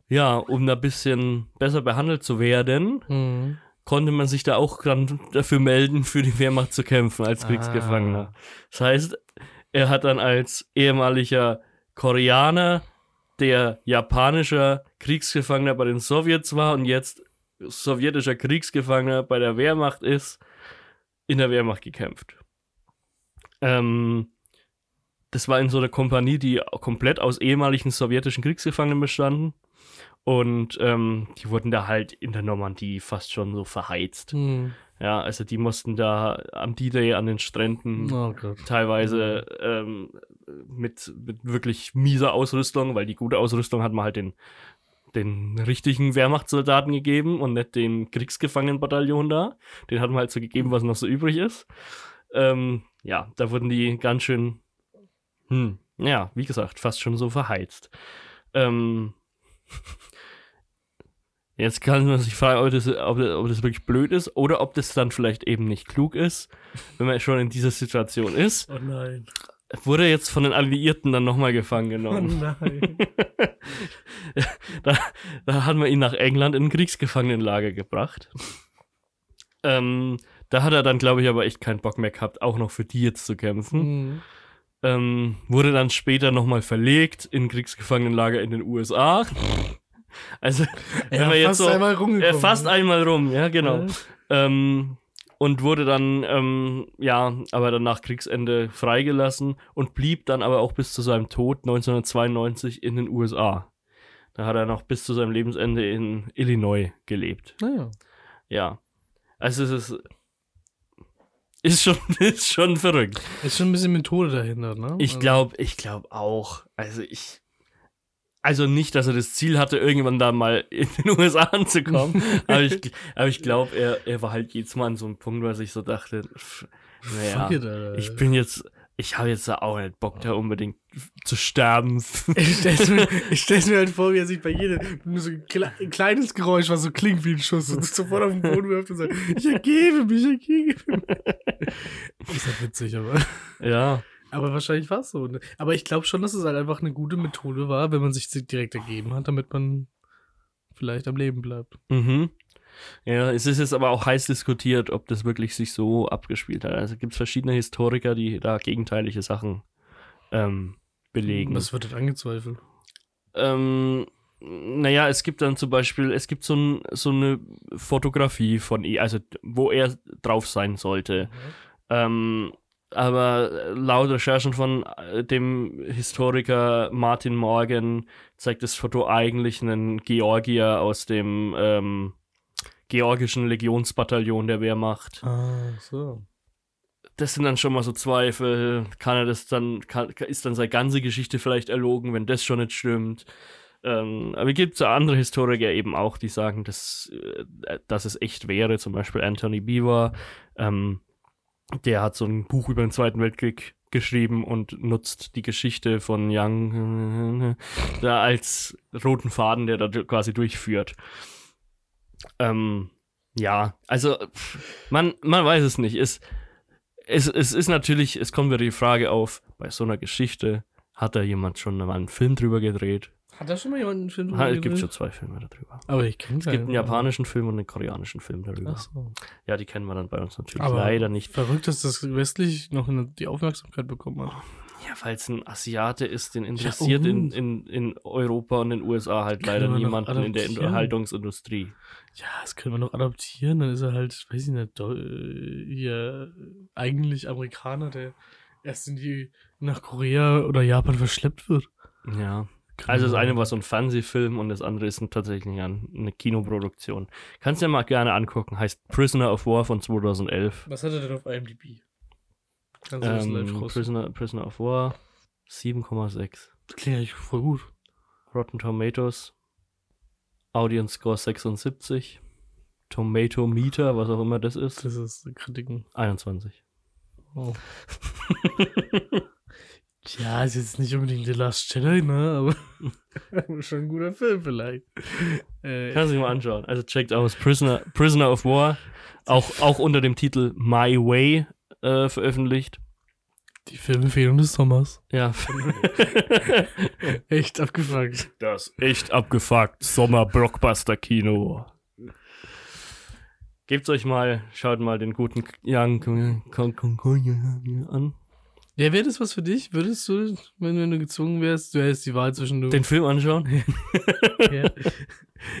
ja, um da ein bisschen besser behandelt zu werden, Mhm. Konnte man sich da auch dann dafür melden, für die Wehrmacht zu kämpfen als Kriegsgefangener. Das heißt, er hat dann als ehemaliger Koreaner, der japanischer Kriegsgefangener bei den Sowjets war und jetzt sowjetischer Kriegsgefangener bei der Wehrmacht ist, in der Wehrmacht gekämpft. Ähm, das war in so einer Kompanie, die komplett aus ehemaligen sowjetischen Kriegsgefangenen bestanden. Und ähm, die wurden da halt in der Normandie fast schon so verheizt. Mhm. Ja, also die mussten da am D-Day an den Stränden Oh teilweise ähm, mit, mit wirklich mieser Ausrüstung, weil die gute Ausrüstung hat man halt den, den richtigen Wehrmachtssoldaten gegeben und nicht den Kriegsgefangenenbataillon da. Den hat man halt so gegeben, was noch so übrig ist. Ähm, ja, da wurden die ganz schön, hm, ja, wie gesagt, fast schon so verheizt. Ähm, jetzt kann man sich fragen, ob das, ob, ob das wirklich blöd ist oder ob das dann vielleicht eben nicht klug ist, wenn man schon in dieser Situation ist. Oh nein. Wurde jetzt von den Alliierten dann nochmal gefangen Oh genommen. nein. da, da hat man ihn nach England in ein Kriegsgefangenenlager gebracht. Ähm, da hat er dann, glaube ich, aber echt keinen Bock mehr gehabt, auch noch für die jetzt zu kämpfen. Mhm. Ähm, wurde dann später nochmal verlegt in ein Kriegsgefangenenlager in den USA. Also, wenn Er man ist jetzt fast so. einmal rumgekommen. Er fast einmal rum, ja, genau. Ja. Ähm, und wurde dann, ähm, ja, aber dann nach Kriegsende freigelassen und blieb dann aber auch bis zu seinem Tod 1992 in den USA. Da hat er noch bis zu seinem Lebensende in Illinois gelebt. Naja. Ja. Also es ist, ist schon, ist schon verrückt. Ist schon ein bisschen Methode dahinter, ne? Ich Also- glaube, ich glaube auch. Also ich. Also nicht, dass er das Ziel hatte, irgendwann da mal in den USA anzukommen. aber ich, aber ich glaube, er, er war halt jedes Mal an so einem Punkt, wo er sich so dachte, naja, it, ich bin jetzt, ich habe jetzt da auch nicht Bock, da unbedingt zu sterben. Ich stell's, mir, ich stell's mir halt vor, wie er sich bei jedem nur so ein, kle ein kleines Geräusch, was so klingt wie ein Schuss, und sofort auf den Boden wirft und sagt, ich ergebe mich, ich ergebe mich. Ist ja witzig, aber. ja, Aber wahrscheinlich war es so. ne? Aber ich glaube schon, dass es halt einfach eine gute Methode war, wenn man sich direkt ergeben hat, damit man vielleicht am Leben bleibt. mhm. Ja, es ist jetzt aber auch heiß diskutiert, ob das wirklich sich so abgespielt hat. Also gibt es verschiedene Historiker, die da gegenteilige Sachen ähm, belegen. Was wird denn angezweifelt? ähm, naja, es gibt dann zum Beispiel, es gibt so, ein, so eine Fotografie von ihm, also wo er drauf sein sollte. Ähm, aber laut Recherchen von äh, dem Historiker Martin Morgan zeigt das Foto eigentlich einen Georgier aus dem ähm, georgischen Legionsbataillon der Wehrmacht. Ah, so. Das sind dann schon mal so Zweifel. Kann er das dann, kann, ist dann seine ganze Geschichte vielleicht erlogen, wenn das schon nicht stimmt? Ähm, aber es gibt so andere Historiker eben auch, die sagen, dass, äh, dass es echt wäre. Zum Beispiel Anthony Beaver. Ähm, der hat so ein Buch über den Zweiten Weltkrieg geschrieben und nutzt die Geschichte von Young äh, da als roten Faden, der da quasi durchführt. Ähm, ja, also man, man weiß es nicht. Es, es, es ist natürlich, es kommt wieder die Frage auf, bei so einer Geschichte, hat da jemand schon mal einen Film drüber gedreht? Hat da schon mal jemand einen Film Ha, es drüber gibt schon zwei Filme darüber. Aber ich kenne Es gibt einen japanischen Film und einen koreanischen Film darüber. So. Ja, die kennen wir dann bei uns natürlich Aber leider nicht. Verrückt, dass das westlich noch die Aufmerksamkeit bekommen hat. Ja, weil es ein Asiate ist, den interessiert in, und? in, in Europa und in den USA halt leider niemanden in der. Unterhaltungsindustrie. Ja, das können wir noch adaptieren. Dann ist er halt, weiß ich nicht, äh, hier eigentlich Amerikaner, der erst in die nach Korea oder Japan verschleppt wird. Ja. Können Also das eine war so ein Fernsehfilm und das andere ist tatsächlich ein, eine Kinoproduktion. Kannst du dir mal gerne angucken. Heißt Prisoner of War von 2011. Was hat er denn auf IMDb? Kannst du das live Ähm? Prisoner, Prisoner of War 7,6. Das klingt eigentlich voll gut. Rotten Tomatoes. Audience Score 76. Tomato Meter, was auch immer das ist. Das ist Kritiken. 21. Oh. ja, ist jetzt nicht unbedingt The Last Jedi, ne? Aber schon ein guter Film vielleicht. Äh, Kannst du dir mal anschauen. Also checkt aus Prisoner, Prisoner of War. Auch, auch unter dem Titel My Way äh, veröffentlicht. die Filmempfehlung des Sommers. Ja. Echt abgefuckt. Das echt abgefuckt Sommer-Blockbuster-Kino. Gebt's euch mal, schaut mal den guten Young an. Ja, wäre das was für dich? Würdest du, wenn, wenn du gezwungen wärst, du hättest die Wahl zwischen du. Den Film anschauen? ja.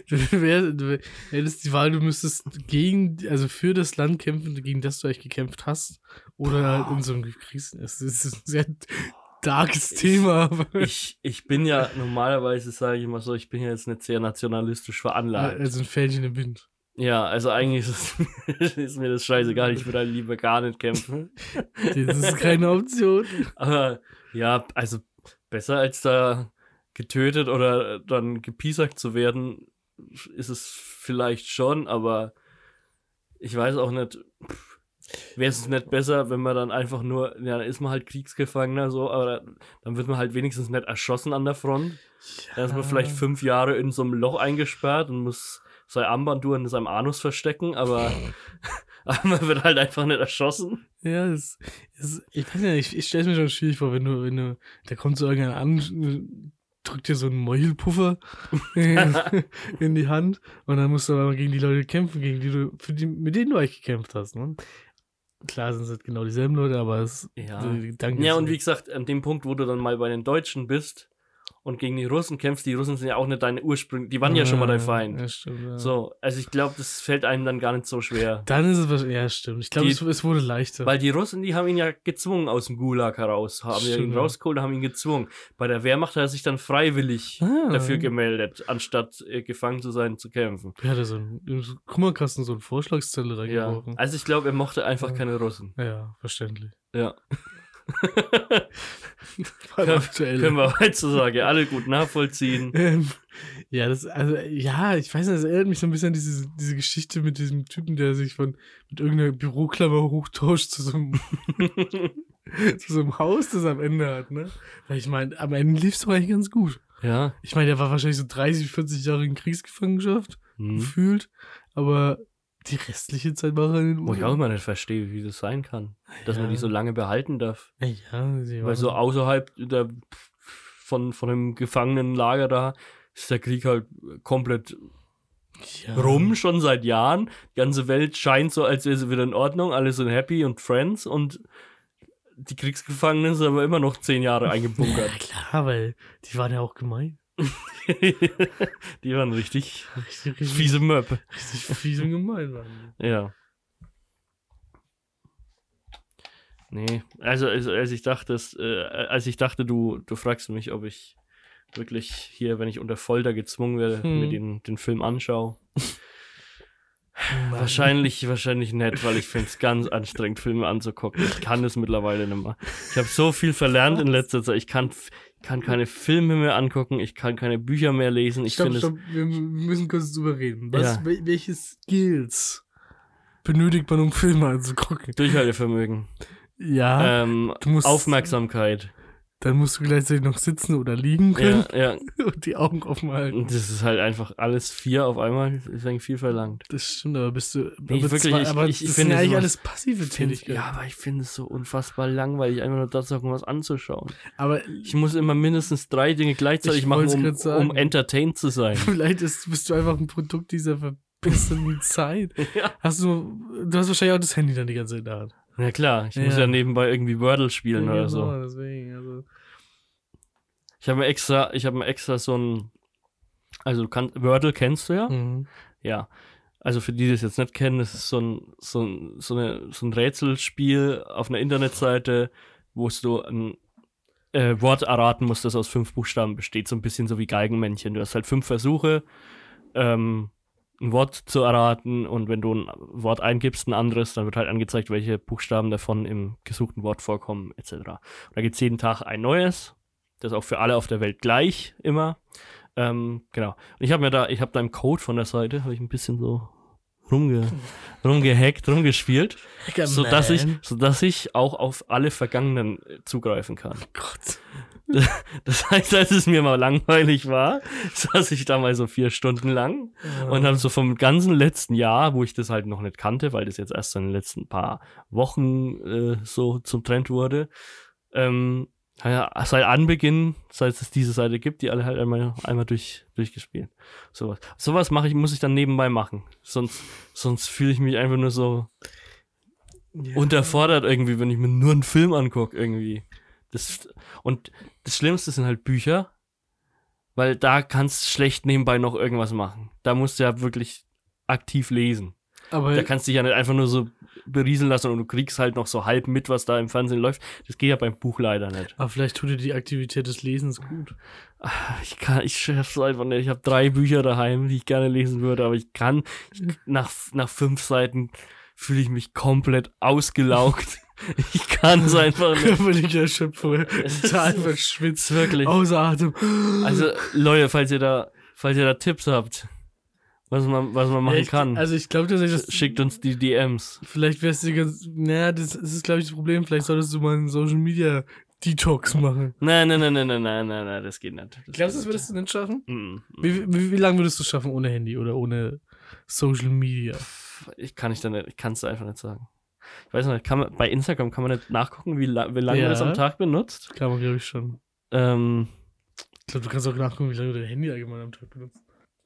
du, wär, du hättest die Wahl, du müsstest gegen, also für das Land kämpfen, gegen das du eigentlich gekämpft hast. Oder halt in so einem Kriegs. Es ist ein sehr darkes Thema, aber. Ich, ich bin ja normalerweise, sage ich immer so, ich bin ja jetzt nicht sehr nationalistisch veranlagt. Also ein Fähnchen im Wind. Ja, also eigentlich ist, es, ist mir das scheißegal, ich würde halt lieber gar nicht kämpfen. Das ist keine Option. Aber ja, also besser als da getötet oder dann gepiesackt zu werden, ist es vielleicht schon, aber ich weiß auch nicht, wäre es nicht besser, wenn man dann einfach nur, ja, dann ist man halt Kriegsgefangener so, aber dann wird man halt wenigstens nicht erschossen an der Front. Dann ist man vielleicht fünf Jahre in so einem Loch eingesperrt und muss sein Armbanduhr in seinem Anus verstecken, aber, aber wird halt einfach nicht erschossen. Ja, das, das, ich weiß nicht, ich, ich stelle es mir schon schwierig vor, wenn du, wenn du, da kommt so irgendeiner an, drückt dir so einen Meuchelpuffer in die Hand und dann musst du aber gegen die Leute kämpfen, gegen die du, die, mit denen du eigentlich gekämpft hast, ne? Klar sind es genau dieselben Leute, aber es Ja. Ja, und wie gesagt, an dem Punkt, wo du dann mal bei den Deutschen bist und gegen die Russen kämpfst, die Russen sind ja auch nicht deine Ursprung, die waren ja schon mal dein Ah, Feind. Ja, stimmt, ja. So, also ich glaube, das fällt einem dann gar nicht so schwer. Dann ist es wahrscheinlich, ja, stimmt. Ich glaube, es, es wurde leichter. Weil die Russen, die haben ihn ja gezwungen aus dem Gulag heraus, haben ja ihn Stimmt, ja. rausgeholt, haben ihn gezwungen. Bei der Wehrmacht hat er sich dann freiwillig Ah. dafür gemeldet, anstatt äh, gefangen zu sein, zu kämpfen. Er hatte so im Kummerkasten so einen Vorschlagszettel Ja, reingeworfen. also ich glaube, er mochte einfach Ja. keine Russen. Ja, verständlich. Ja, Beim aktuellen. können wir heutzutage alle gut nachvollziehen. Ähm, ja, das, also, ja, ich weiß nicht, das erinnert mich so ein bisschen an diese, diese Geschichte mit diesem Typen, der sich von, mit irgendeiner Büroklammer hochtauscht zu so einem, zu so einem Haus, das am Ende hat, ne? Weil ich meine, am Ende lief es doch eigentlich ganz gut. Ja. Ich meine, der war wahrscheinlich so 30, 40 Jahre in Kriegsgefangenschaft, Hm. gefühlt, aber die restliche Zeit war er in den Wo ich auch immer nicht verstehe, wie das sein kann, dass man Ja. die so lange behalten darf. Ja, sie Weil so außerhalb der, von, von dem Gefangenenlager da ist der Krieg halt komplett ja. rum, schon seit Jahren. Die ganze Welt scheint so, als wäre sie wieder in Ordnung, alle sind happy und friends und die Kriegsgefangenen sind aber immer noch zehn Jahre Ja, eingebunkert. klar, weil die waren ja auch gemein. die waren richtig Richtig, richtig, fiese Möppe. richtig fies und gemein waren. die. Ja. Nee, also als, als ich dachte, äh, als ich dachte, du, du fragst mich, ob ich wirklich hier, wenn ich unter Folter gezwungen werde, Hm. mir den, den Film anschaue. Mann. Wahrscheinlich, wahrscheinlich nicht, weil ich finde es ganz anstrengend, Filme anzugucken. Ich kann es mittlerweile nicht mehr. Ich habe so viel verlernt in letzter Zeit. Ich kann, kann keine Filme mehr angucken, ich kann keine Bücher mehr lesen. Ich stopp, stopp, wir müssen kurz drüber reden. Was, Ja. wel- welche Skills benötigt man, um Filme anzugucken? Durchhaltevermögen. Ja, Ähm, Aufmerksamkeit. Dann musst du gleichzeitig noch sitzen oder liegen Ja, können ja. und die Augen offen halten. Das ist halt einfach alles vier auf einmal. Ist eigentlich viel verlangt. Das stimmt, aber bist du. Nee, aber wirklich, zwar- ich- aber ich- ich das finde ja eigentlich alles passive Tätigkeiten. Ja, aber ich finde es so unfassbar langweilig, einfach nur das um was anzuschauen. Aber Ich muss immer mindestens drei Dinge gleichzeitig Ich machen, um, sagen. um entertained zu sein. vielleicht ist, bist du einfach ein Produkt dieser verbissenen Zeit. ja. Hast du. Du hast wahrscheinlich auch das Handy dann die ganze Zeit in der Hand. Ja klar, ich Ja. muss ja nebenbei irgendwie Wordle spielen Ja, oder genau, so. Deswegen, also. Ich habe mir extra, ich habe mir extra so ein, also du kannst, Wordle kennst du ja? Mhm. Ja. Also für die, die das jetzt nicht kennen, das ist so ein, so ein, so eine, so ein Rätselspiel auf einer Internetseite, wo du ein äh, Wort erraten musst, das aus fünf Buchstaben besteht. So ein bisschen so wie Geigenmännchen. Du hast halt fünf Versuche, ähm, ein Wort zu erraten und wenn du ein Wort eingibst, ein anderes, dann wird halt angezeigt, welche Buchstaben davon im gesuchten Wort vorkommen, etc. Und da gibt es jeden Tag ein neues. Das ist auch für alle auf der Welt gleich immer. Ähm, genau. Und ich habe mir da, ich habe da im Code von der Seite, habe ich ein bisschen so rumge, rumgehackt, rumgespielt, so dass ich, so dass ich auch auf alle vergangenen zugreifen kann. Gott. Das heißt, als es mir mal langweilig war, saß ich da mal so vier Stunden lang und habe so vom ganzen letzten Jahr, wo ich das halt noch nicht kannte, weil das jetzt erst in den letzten paar Wochen äh, so zum Trend wurde, ähm, ja, seit Anbeginn, seit es diese Seite gibt, die alle halt einmal, einmal durch, durchgespielt. Sowas. Sowas mache ich, muss ich dann nebenbei machen. Sonst, sonst fühle ich mich einfach nur so unterfordert irgendwie, wenn ich mir nur einen Film angucke, irgendwie. Das, und das Schlimmste sind halt Bücher, weil da kannst du schlecht nebenbei noch irgendwas machen. Da musst du ja wirklich aktiv lesen. Aber Da kannst du dich ja nicht einfach nur so berieseln lassen und du kriegst halt noch so halb mit, was da im Fernsehen läuft. Das geht ja beim Buch leider nicht. Aber vielleicht tut dir die Aktivität des Lesens gut. Ich kann, ich schaff's einfach nicht. Ich habe drei Bücher daheim, die ich gerne lesen würde, aber ich kann, ich, nach, nach fünf Seiten fühle ich mich komplett ausgelaugt. Ich kann es einfach nicht. Körperliche Erschöpfung. Es Total verschwitzt. Wirklich. Außer Atem. Also, Leute, falls ihr da, falls ihr da Tipps habt, was man, was man machen ich, kann, Also ich glaube tatsächlich, das, schickt uns die DMs. vielleicht wär's dir ganz, naja, das, das ist glaube ich das Problem, vielleicht solltest du mal einen Social Media Detox machen. Nein, nein, nein, nein, nein, nein, nein, nein, das geht nicht. Das Glaubst du, das würdest du nicht schaffen? Mm, mm. Wie, wie, wie lange würdest du es schaffen ohne Handy oder ohne Social Media? Ich kann ich da nicht, ich kann es einfach nicht sagen. Ich weiß nicht, kann man, bei Instagram kann man nicht nachgucken, wie, la wie lange Ja. man das am Tag benutzt. Kann man glaube ich schon. Ähm, Ich glaube, du kannst auch nachgucken, wie lange du dein Handy allgemein am Tag benutzt.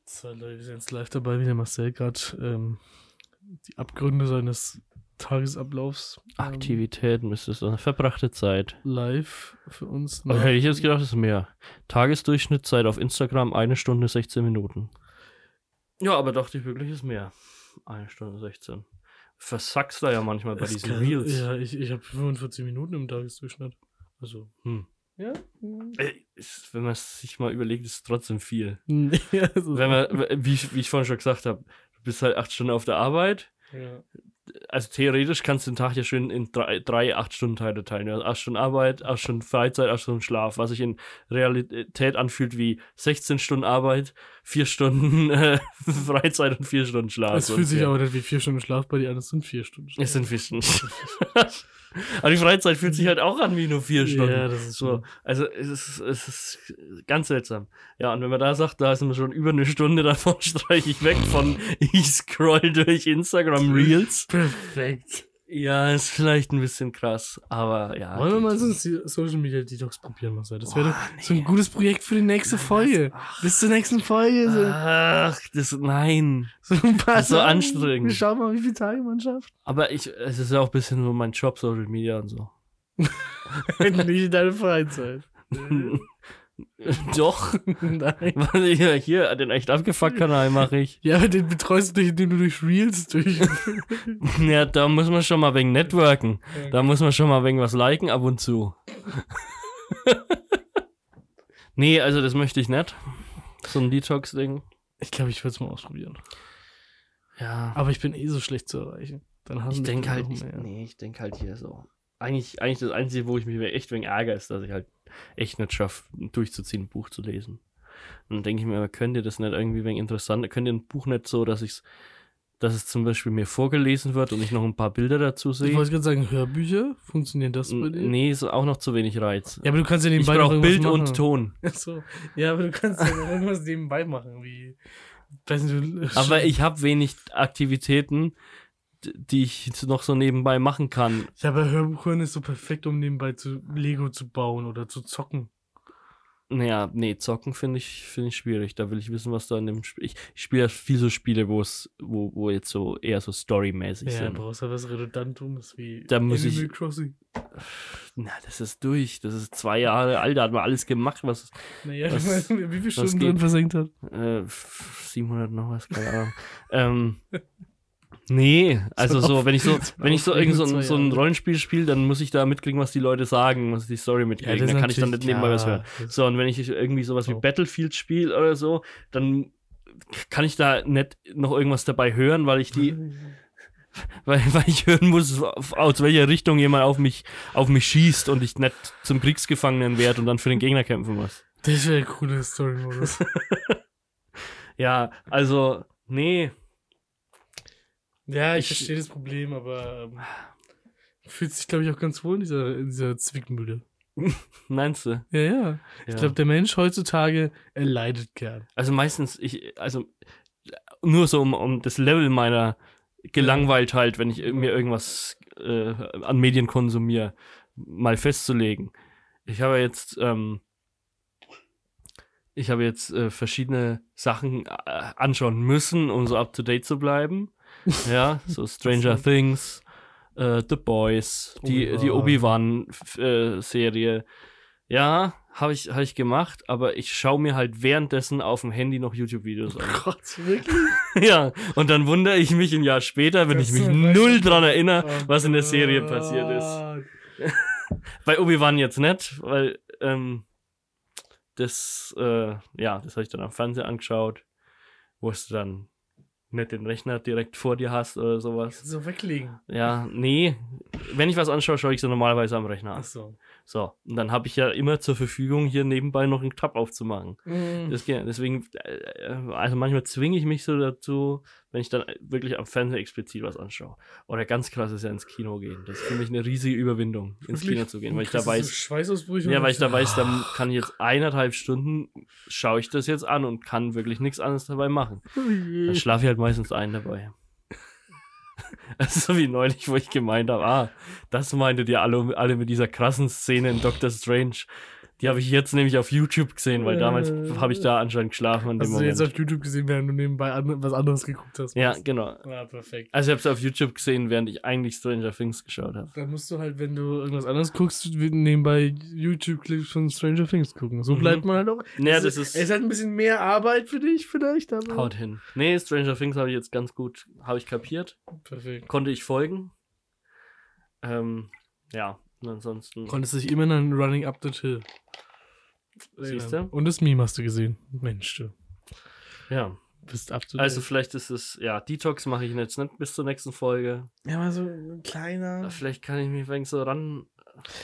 Zwei Leute sind jetzt live dabei, wie der Marcel gerade ähm, die Abgründe seines Tagesablaufs ähm, Aktivitäten müsste es sein. Verbrachte Zeit. live für uns. Hätte ich jetzt gedacht, das ist mehr. Tagesdurchschnittszeit auf Instagram eine Stunde 16 Minuten. Ja, aber dachte ich wirklich, ist mehr. Eine Stunde 16. Versackst da ja manchmal bei Es diesen kann- Reels. Ja, ich, ich habe 45 Minuten im Tagesdurchschnitt. Also. Hm. Ja. Ey, ist, wenn man es sich mal überlegt, ist es trotzdem viel. ja, Wenn man, wie, ich- wie ich vorhin schon gesagt habe, du bist halt acht Stunden auf der Arbeit. ja. Also theoretisch kannst du den Tag ja schön in drei, drei acht Stunden Teile teilen. Also acht Stunden Arbeit, acht Stunden Freizeit, acht Stunden Schlaf, was sich in Realität anfühlt wie 16 Stunden Arbeit, vier Stunden äh, Freizeit und vier Stunden Schlaf. Es fühlt sich aber nicht wie vier Stunden Schlaf bei dir an, es sind vier Stunden Schlaf. Es sind vier Stunden. aber die Freizeit fühlt sich halt auch an wie nur vier Stunden. Ja, das ist So, so. also es ist, es ist ganz seltsam. Ja, und wenn man da sagt, da sind wir schon über eine Stunde davon, streiche ich weg von ich scroll durch Instagram Reels. Perfekt. Ja, ist vielleicht ein bisschen krass, aber ja. Wollen wir mal so ein Social Media Detox probieren, Marcel? Das wäre doch so ein gutes Projekt für die nächste Folge. Bis zur nächsten Folge. So, Ach, das, nein. so ein paar das ist so anstrengend. Wir schauen mal, wie viele Tage man schafft. Aber ich, es ist ja auch ein bisschen so mein Job, Social Media und so. Nicht in deiner Freizeit. Doch. Nein. Warte, hier, hier, den echt abgefuckt Kanal mache ich. Ja, aber den betreust du nicht, indem du durch Reels durch. Ja, da muss man schon mal wegen networken. Da muss man schon mal wegen was liken ab und zu. nee, also das möchte ich nicht. So ein Detox-Ding. ich glaube, ich würde es mal ausprobieren. Ja. Aber ich bin eh so schlecht zu erreichen. Dann hassen Ich denke halt, ich, nee, ich denke halt hier so. Eigentlich, eigentlich das Einzige, wo ich mich echt wegen ärgere, ist, dass ich halt echt nicht schaffe, durchzuziehen, ein Buch zu lesen. Und dann denke ich mir, aber könnt ihr das nicht irgendwie wegen interessant, könnt ihr ein Buch nicht so, dass ich's, dass es zum Beispiel mir vorgelesen wird und ich noch ein paar Bilder dazu Ich sehe? wollte gerade sagen, Hörbücher, funktionieren das bei dir? Nee, ist auch noch zu wenig Reiz. Ja, aber du kannst ja ich nebenbei brauche irgendwas Bild machen. und Ton. Ach so. Ja, aber du kannst ja irgendwas nebenbei machen, wie. Aber ich habe wenig Aktivitäten, die ich noch so nebenbei machen kann. Ja, aber Hörbuch hören ist so perfekt, um nebenbei zu Lego zu bauen oder zu zocken. Naja, nee, zocken finde ich, finde ich schwierig. Da will ich wissen, was da in dem Spiel. Ich, ich spiele ja viel so Spiele, wo es, wo, wo jetzt so eher so storymäßig Ja, sind. du brauchst ja was Redundantes wie Da muss Animal ich- Crossing. Na, das ist durch. Das ist zwei Jahre alt, da hat man alles gemacht, was Naja, Was- du wie viele Stunden drin versenkt hat. äh, 700 noch was, keine Ahnung. ähm, nee, also So so, wenn ich so, wenn ich so irgend so so ein. Rollenspiel spiele, dann muss ich da mitkriegen, was die Leute sagen, muss ich die Story mitkriegen. das dann kann ich dann nicht nebenbei was ja, hören. So, und wenn ich irgendwie sowas wie. Battlefield spiele oder so, dann kann ich da nicht noch irgendwas dabei hören, weil ich die, weil, weil ich hören muss, aus welcher Richtung jemand auf mich, auf mich schießt und ich nicht zum Kriegsgefangenen werde und dann für den Gegner kämpfen muss. Das wäre ein cooler Story-Modus. Ja, also, nee, ja, ich, Ich- verstehe das Problem, aber ähm, fühlt sich, glaube ich, auch ganz wohl in dieser, in dieser Zwickmühle. meinst du? Ja, ja. Ja. Ich glaube, der Mensch heutzutage, er leidet gern. Also meistens, ich, also nur so um, um das Level meiner Gelangweiltheit, wenn ich mir irgendwas äh, an Medien konsumiere, mal festzulegen. Ich habe jetzt, ähm, ich habe jetzt äh, verschiedene Sachen äh, anschauen müssen, um so up to date zu bleiben. Ja, so Stranger Things, äh, The Boys, die, die Obi-Wan-Serie. ja, habe ich, hab ich gemacht, aber ich schaue mir halt währenddessen auf dem Handy noch YouTube-Videos an. Gott, wirklich? ja, und dann wundere ich mich ein Jahr später, wenn Das ich mich null dran erinnere, Oh was in der Serie passiert ist. Bei Obi-Wan jetzt nicht, weil ähm, das, äh, ja, das habe ich dann am Fernseher angeschaut, wo es dann nicht den Rechner direkt vor dir hast oder sowas. So weglegen. Ja, nee, wenn ich was anschaue, schaue ich so normalerweise am Rechner an. Achso. So, und dann habe ich ja immer zur Verfügung, hier nebenbei noch einen Tab aufzumachen. Mhm. Das. Deswegen, äh, also manchmal zwinge ich mich so dazu, wenn ich dann wirklich am Fernseher explizit was anschaue. Oder ganz krass ist ja ins Kino gehen. Das ist für mich eine riesige Überwindung, ins Kino zu gehen, weil ich da weiß, ja, weil ich da weiß, dann kann ich jetzt eineinhalb Stunden, schaue ich das jetzt an und kann wirklich nichts anderes dabei machen. Dann schlafe ich halt meistens ein dabei. So wie neulich, wo ich gemeint habe, ah, das meintet ihr alle, alle mit dieser krassen Szene in Doctor Strange. Die habe ich jetzt nämlich auf YouTube gesehen, weil damals Äh. habe ich da anscheinend geschlafen an dem Hast du Moment. jetzt auf YouTube gesehen, während du nebenbei an, was anderes geguckt hast? ja, genau. Ah, perfekt. Also ich habe es auf YouTube gesehen, während ich eigentlich Stranger Things geschaut habe. Dann musst du halt, wenn du irgendwas anderes guckst, nebenbei YouTube-Clips von Stranger Things gucken. So Mhm. bleibt man halt auch. Naja, Es das ist, ist- Es ist halt ein bisschen mehr Arbeit für dich, vielleicht, aber. Haut hin. Nee, Stranger Things habe ich jetzt ganz gut, habe ich kapiert. Perfekt. Konnte ich folgen. Ähm, ja, und ansonsten. Konntest dich immer an Running Up the Hill. Siehst du? Und das Meme hast du gesehen. Mensch, du Ja. bist up Also vielleicht ist es, ja, Detox mache ich jetzt nicht bis zur nächsten Folge. Ja, mal so ein kleiner. Vielleicht kann ich mich wegen so ran.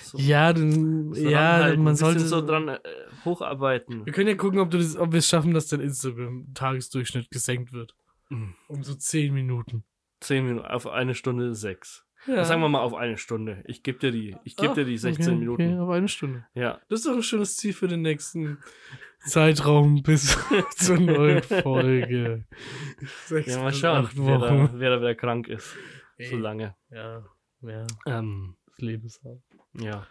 So, Ja, dann, so ja, ranhalten, man ein sollte so dran äh, hocharbeiten. Wir können ja gucken, ob, das, ob wir es schaffen, dass dein Instagram-Tagesdurchschnitt gesenkt wird. Mhm. Um so 10 Minuten. Zehn Minuten, auf eine Stunde sechs. Ja. Sagen wir mal auf eine Stunde. Ich gebe dir die, ich gebe dir die 16 okay, Minuten. Okay, auf eine Stunde. Ja. Das ist doch ein schönes Ziel für den nächsten Zeitraum bis zur neuen Folge. Sechs Ja, mal schauen, wer da, wer da wieder krank ist. So lange. Ja, ja, Ähm, das Leben ist hart. ja.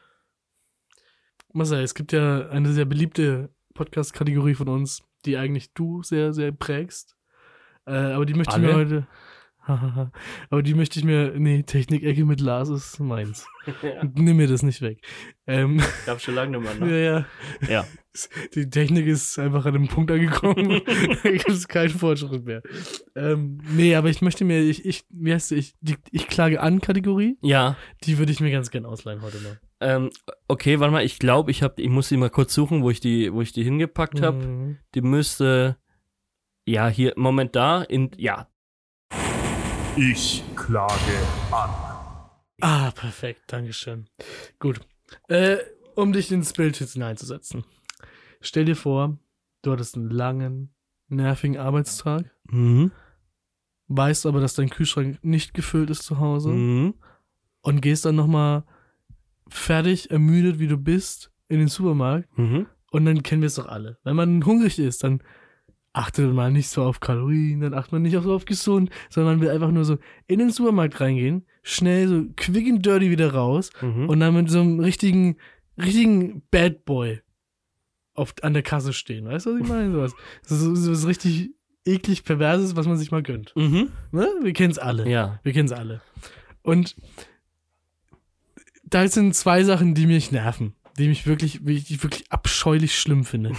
Marcel, es gibt ja eine sehr beliebte Podcast-Kategorie von uns, die eigentlich du sehr, sehr prägst. Äh, aber die möchte ich mir heute. Aber die möchte ich mir. Nee, Technik-Ecke mit Lars ist meins. Nimm mir das nicht weg. Ähm, Gab schon lange nicht ja, mehr, ne? ja. Ja. Die Technik ist einfach an einem Punkt angekommen. da gibt es keinen Fortschritt mehr. Ähm, nee, aber ich möchte mir, ich, ich, wie heißt ich, die, ich klage an Kategorie, Ja. die würde ich mir ganz gern ausleihen heute mal. Ähm, okay, warte mal, ich glaube, ich habe, ich muss die mal kurz suchen, wo ich die, wo ich die hingepackt habe. Mhm. Die müsste, ja, hier, Moment da, in, ja, Ich klage an. Ah, perfekt, Dankeschön. Gut. Äh, um dich ins Bild jetzt hineinzusetzen. Stell dir vor, du hattest einen langen, nervigen Arbeitstag, mhm. weißt aber, dass dein Kühlschrank nicht gefüllt ist zu Hause Mhm. und gehst dann nochmal fertig, ermüdet, wie du bist, in den Supermarkt Mhm. und dann kennen wir es doch alle. Wenn man hungrig ist, dann achtet man nicht so auf Kalorien, dann achtet man nicht so auf gesund, sondern man will einfach nur so in den Supermarkt reingehen, schnell so quick and dirty wieder raus Mhm. und dann mit so einem richtigen, richtigen Bad Boy auf, an der Kasse stehen. Weißt du, was ich meine? Sowas. So, so was richtig eklig Perverses, was man sich mal gönnt. Mhm. Ne? Wir kennen es alle. Ja. Wir kennen es alle. Und da sind zwei Sachen, die mich nerven, die mich wirklich, die ich wirklich abscheulich schlimm finde.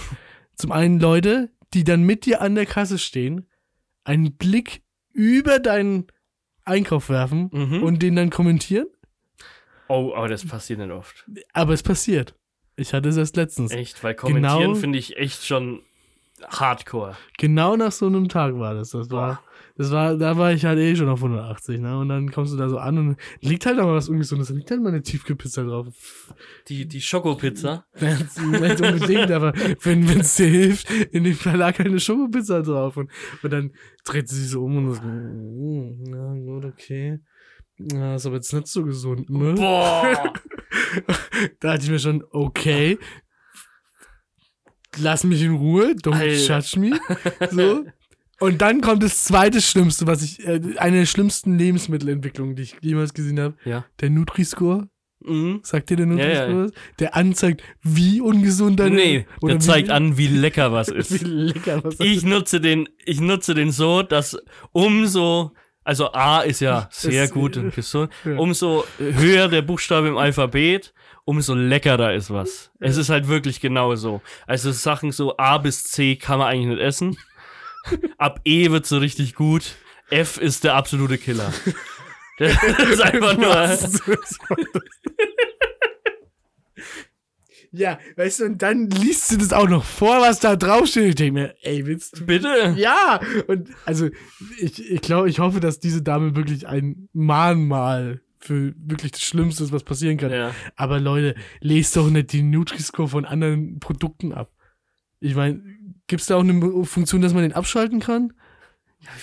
Zum einen Leute, die dann mit dir an der Kasse stehen, einen Blick über deinen Einkauf werfen Mhm. und den dann kommentieren. Oh, aber das passiert nicht oft. Aber es passiert. Ich hatte es erst letztens. Echt, weil kommentieren Genau- finde ich echt schon hardcore. Genau nach so einem Tag war das. Das war, das war, da war ich halt eh schon auf 180, ne? Und dann kommst du da so an und liegt halt aber was Ungesundes. Da liegt halt mal eine Tiefkühlpizza drauf. Die, die Schokopizza. Nicht unbedingt, aber wenn es dir hilft, in dem Fall lag halt eine Schokopizza drauf. Und, und dann dreht sie sich so um und so, mm, na gut, okay. Na, ist aber jetzt nicht so gesund, ne? Boah. Da hatte ich mir schon, okay. Lass mich in Ruhe, don't Alter. judge me. So. Und dann kommt das zweite Schlimmste, was ich, äh, eine der schlimmsten Lebensmittelentwicklungen, die ich jemals gesehen habe. Ja. Der Nutri-Score. Mhm. Sagt dir der Ja, Nutri-Score? ja. was? Der anzeigt, wie ungesund deine Nee, oder der wie- zeigt an, wie lecker was Wie ist. lecker was Ich ist. nutze den, ich nutze den so, dass umso, also A ist ja sehr Ist- gut und gesund, Ja. umso höher der Buchstabe im Alphabet, umso leckerer ist was. Es ist halt wirklich genau so. Also Sachen so A bis C kann man eigentlich nicht essen. Ab E wird so richtig gut. F ist der absolute Killer. Das ist einfach nur. Ja, weißt du, und dann liest du das auch noch vor, was da draufsteht. Ich denke mir, ey, willst du Bitte? Ja, und also ich, ich glaube, ich hoffe, dass diese Dame wirklich ein Mahnmal für wirklich das Schlimmste ist, was passieren kann. Ja. Aber Leute, lest doch nicht die Nutri-Score von anderen Produkten ab. Ich meine, gibt es da auch eine Funktion, dass man den abschalten kann?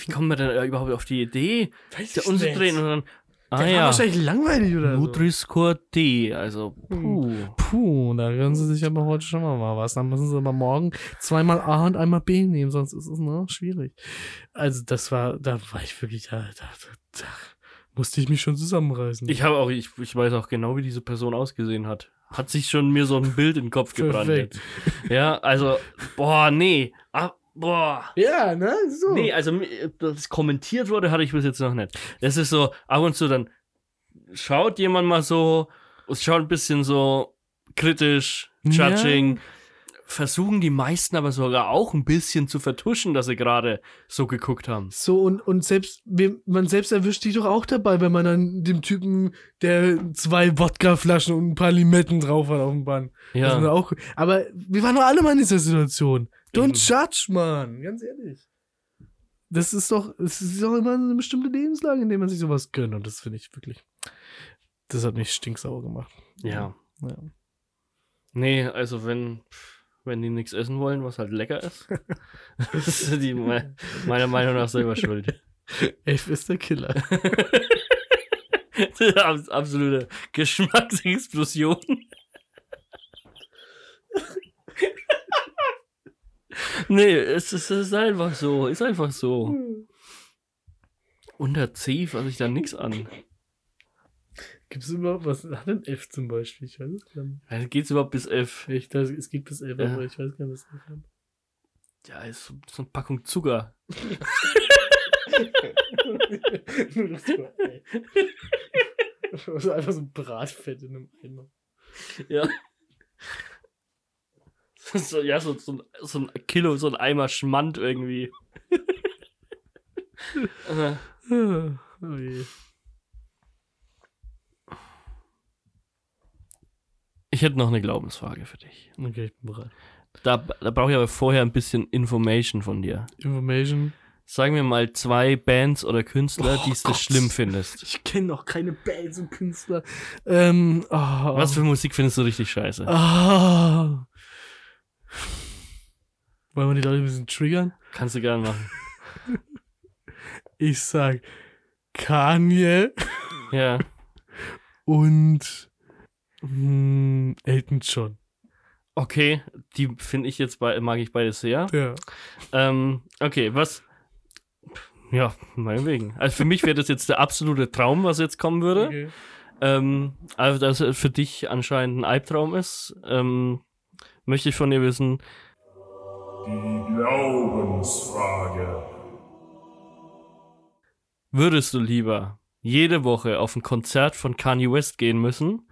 Wie kommt man denn äh, überhaupt auf die Idee? Weiß Der umzudrehen und dann. Ah Der war ja. wahrscheinlich langweilig oder so. Nutri-Score D, also puh. Puh, da können sie sich aber heute schon mal was. Dann müssen sie aber morgen zweimal A und einmal B nehmen, sonst ist es ne, schwierig. Also das war, da war ich wirklich, da, da, da, da musste ich mich schon zusammenreißen. Ich habe auch, ich, ich weiß auch genau, wie diese Person ausgesehen hat. Hat sich schon mir so ein Bild in den Kopf gebrannt. Perfekt. Ja, also, boah, nee. Ah, boah. ja, ne? So. Nee, also, das kommentiert wurde, hatte ich bis jetzt noch nicht. Das ist so, ab und zu dann schaut jemand mal so, schaut ein bisschen so kritisch, Ja. Versuchen die meisten aber sogar auch ein bisschen zu vertuschen, dass sie gerade so geguckt haben. So, und, und selbst, man selbst erwischt sich doch auch dabei, wenn man dann dem Typen, der zwei Wodkaflaschen und ein paar Limetten drauf hat auf dem Bann. Ja. auch, aber wir waren doch alle mal in dieser Situation. Don't Eben. judge, man. Ganz ehrlich. Das ist doch, es ist doch immer eine bestimmte Lebenslage, in der man sich sowas gönnt. Und das finde ich wirklich, das hat mich stinksauer gemacht. Ja. Ja. Nee, also wenn, wenn die nichts essen wollen, was halt lecker ist, ist die me meiner Meinung nach selber schuld. F ist der Killer. Abs- Absolute Geschmacksexplosion. nee, es ist, es ist einfach so. Ist einfach so. Unter C fasse ich da nichts an. Gibt es überhaupt, was hat denn F zum Beispiel? Ich weiß es gar nicht. Ja, Geht's überhaupt bis F? Ich, das, es gibt es F, Ja. aber ich weiß gar nicht, was F hat. Ja, ist so, so eine Packung Zucker. Nur das war, ey. So einfach so ein Bratfett in einem Eimer. Ja. So, ja, so, so, ein, so ein Kilo, so ein Eimer Schmand irgendwie. Äh, Oh je. Ich hätte noch eine Glaubensfrage für dich. Okay, ich bin bereit. Da, da brauche ich aber vorher ein bisschen Information von dir. Information. Sag mir mal zwei Bands oder Künstler, Oh die du schlimm findest. Ich kenne noch keine Bands und Künstler. Ähm, oh, Was für Musik findest du richtig scheiße? Ah. Wollen wir die Leute ein bisschen triggern? Kannst du gerne machen. Ich sag Kanye Ja. und hm, Elton John. Okay, die finde ich jetzt bei, mag ich beide sehr. Ja. Ähm, okay, was. Ja, meinetwegen. Also für mich wäre das jetzt der absolute Traum, was jetzt kommen würde. Okay. Ähm, also, dass es für dich anscheinend ein Albtraum ist, ähm, möchte ich von dir wissen, Die Glaubensfrage. würdest du lieber jede Woche auf ein Konzert von Kanye West gehen müssen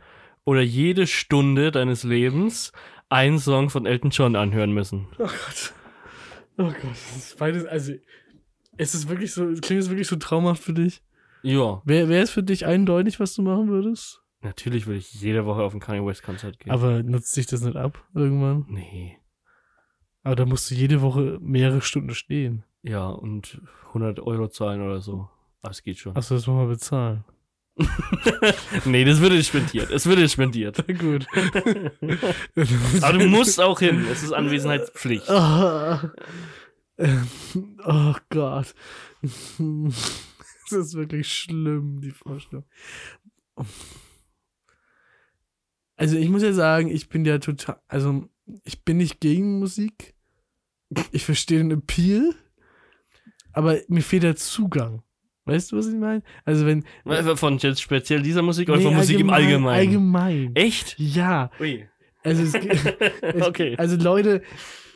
oder jede Stunde deines Lebens einen Song von Elton John anhören müssen? Oh Gott. Oh Gott, das ist beides, also, ist es wirklich so, klingt es wirklich so traumhaft für dich? Ja, Wäre wär es für dich eindeutig, was du machen würdest? natürlich würde ich jede Woche auf ein Kanye West Konzert gehen. Aber nutzt sich das nicht ab irgendwann? nee. Aber da musst du jede Woche mehrere Stunden stehen. Ja, und 100 Euro zahlen oder so. Aber es geht schon. Achso, das wollen wir bezahlen. nee, das würde spendiert. Es würde spendiert. Gut. Aber du musst auch hin. Es ist Anwesenheitspflicht. Oh Gott. Das ist wirklich schlimm, die Vorstellung. Also ich muss ja sagen, ich bin ja total, also ich bin nicht gegen Musik. Ich verstehe den Appeal, aber mir fehlt der Zugang. Weißt du, was ich meine? Also wenn Von jetzt speziell dieser Musik oder Nee, von Musik im Allgemeinen? Allgemein. Echt? Ja. Ui. Also es, es, Okay. Also Leute,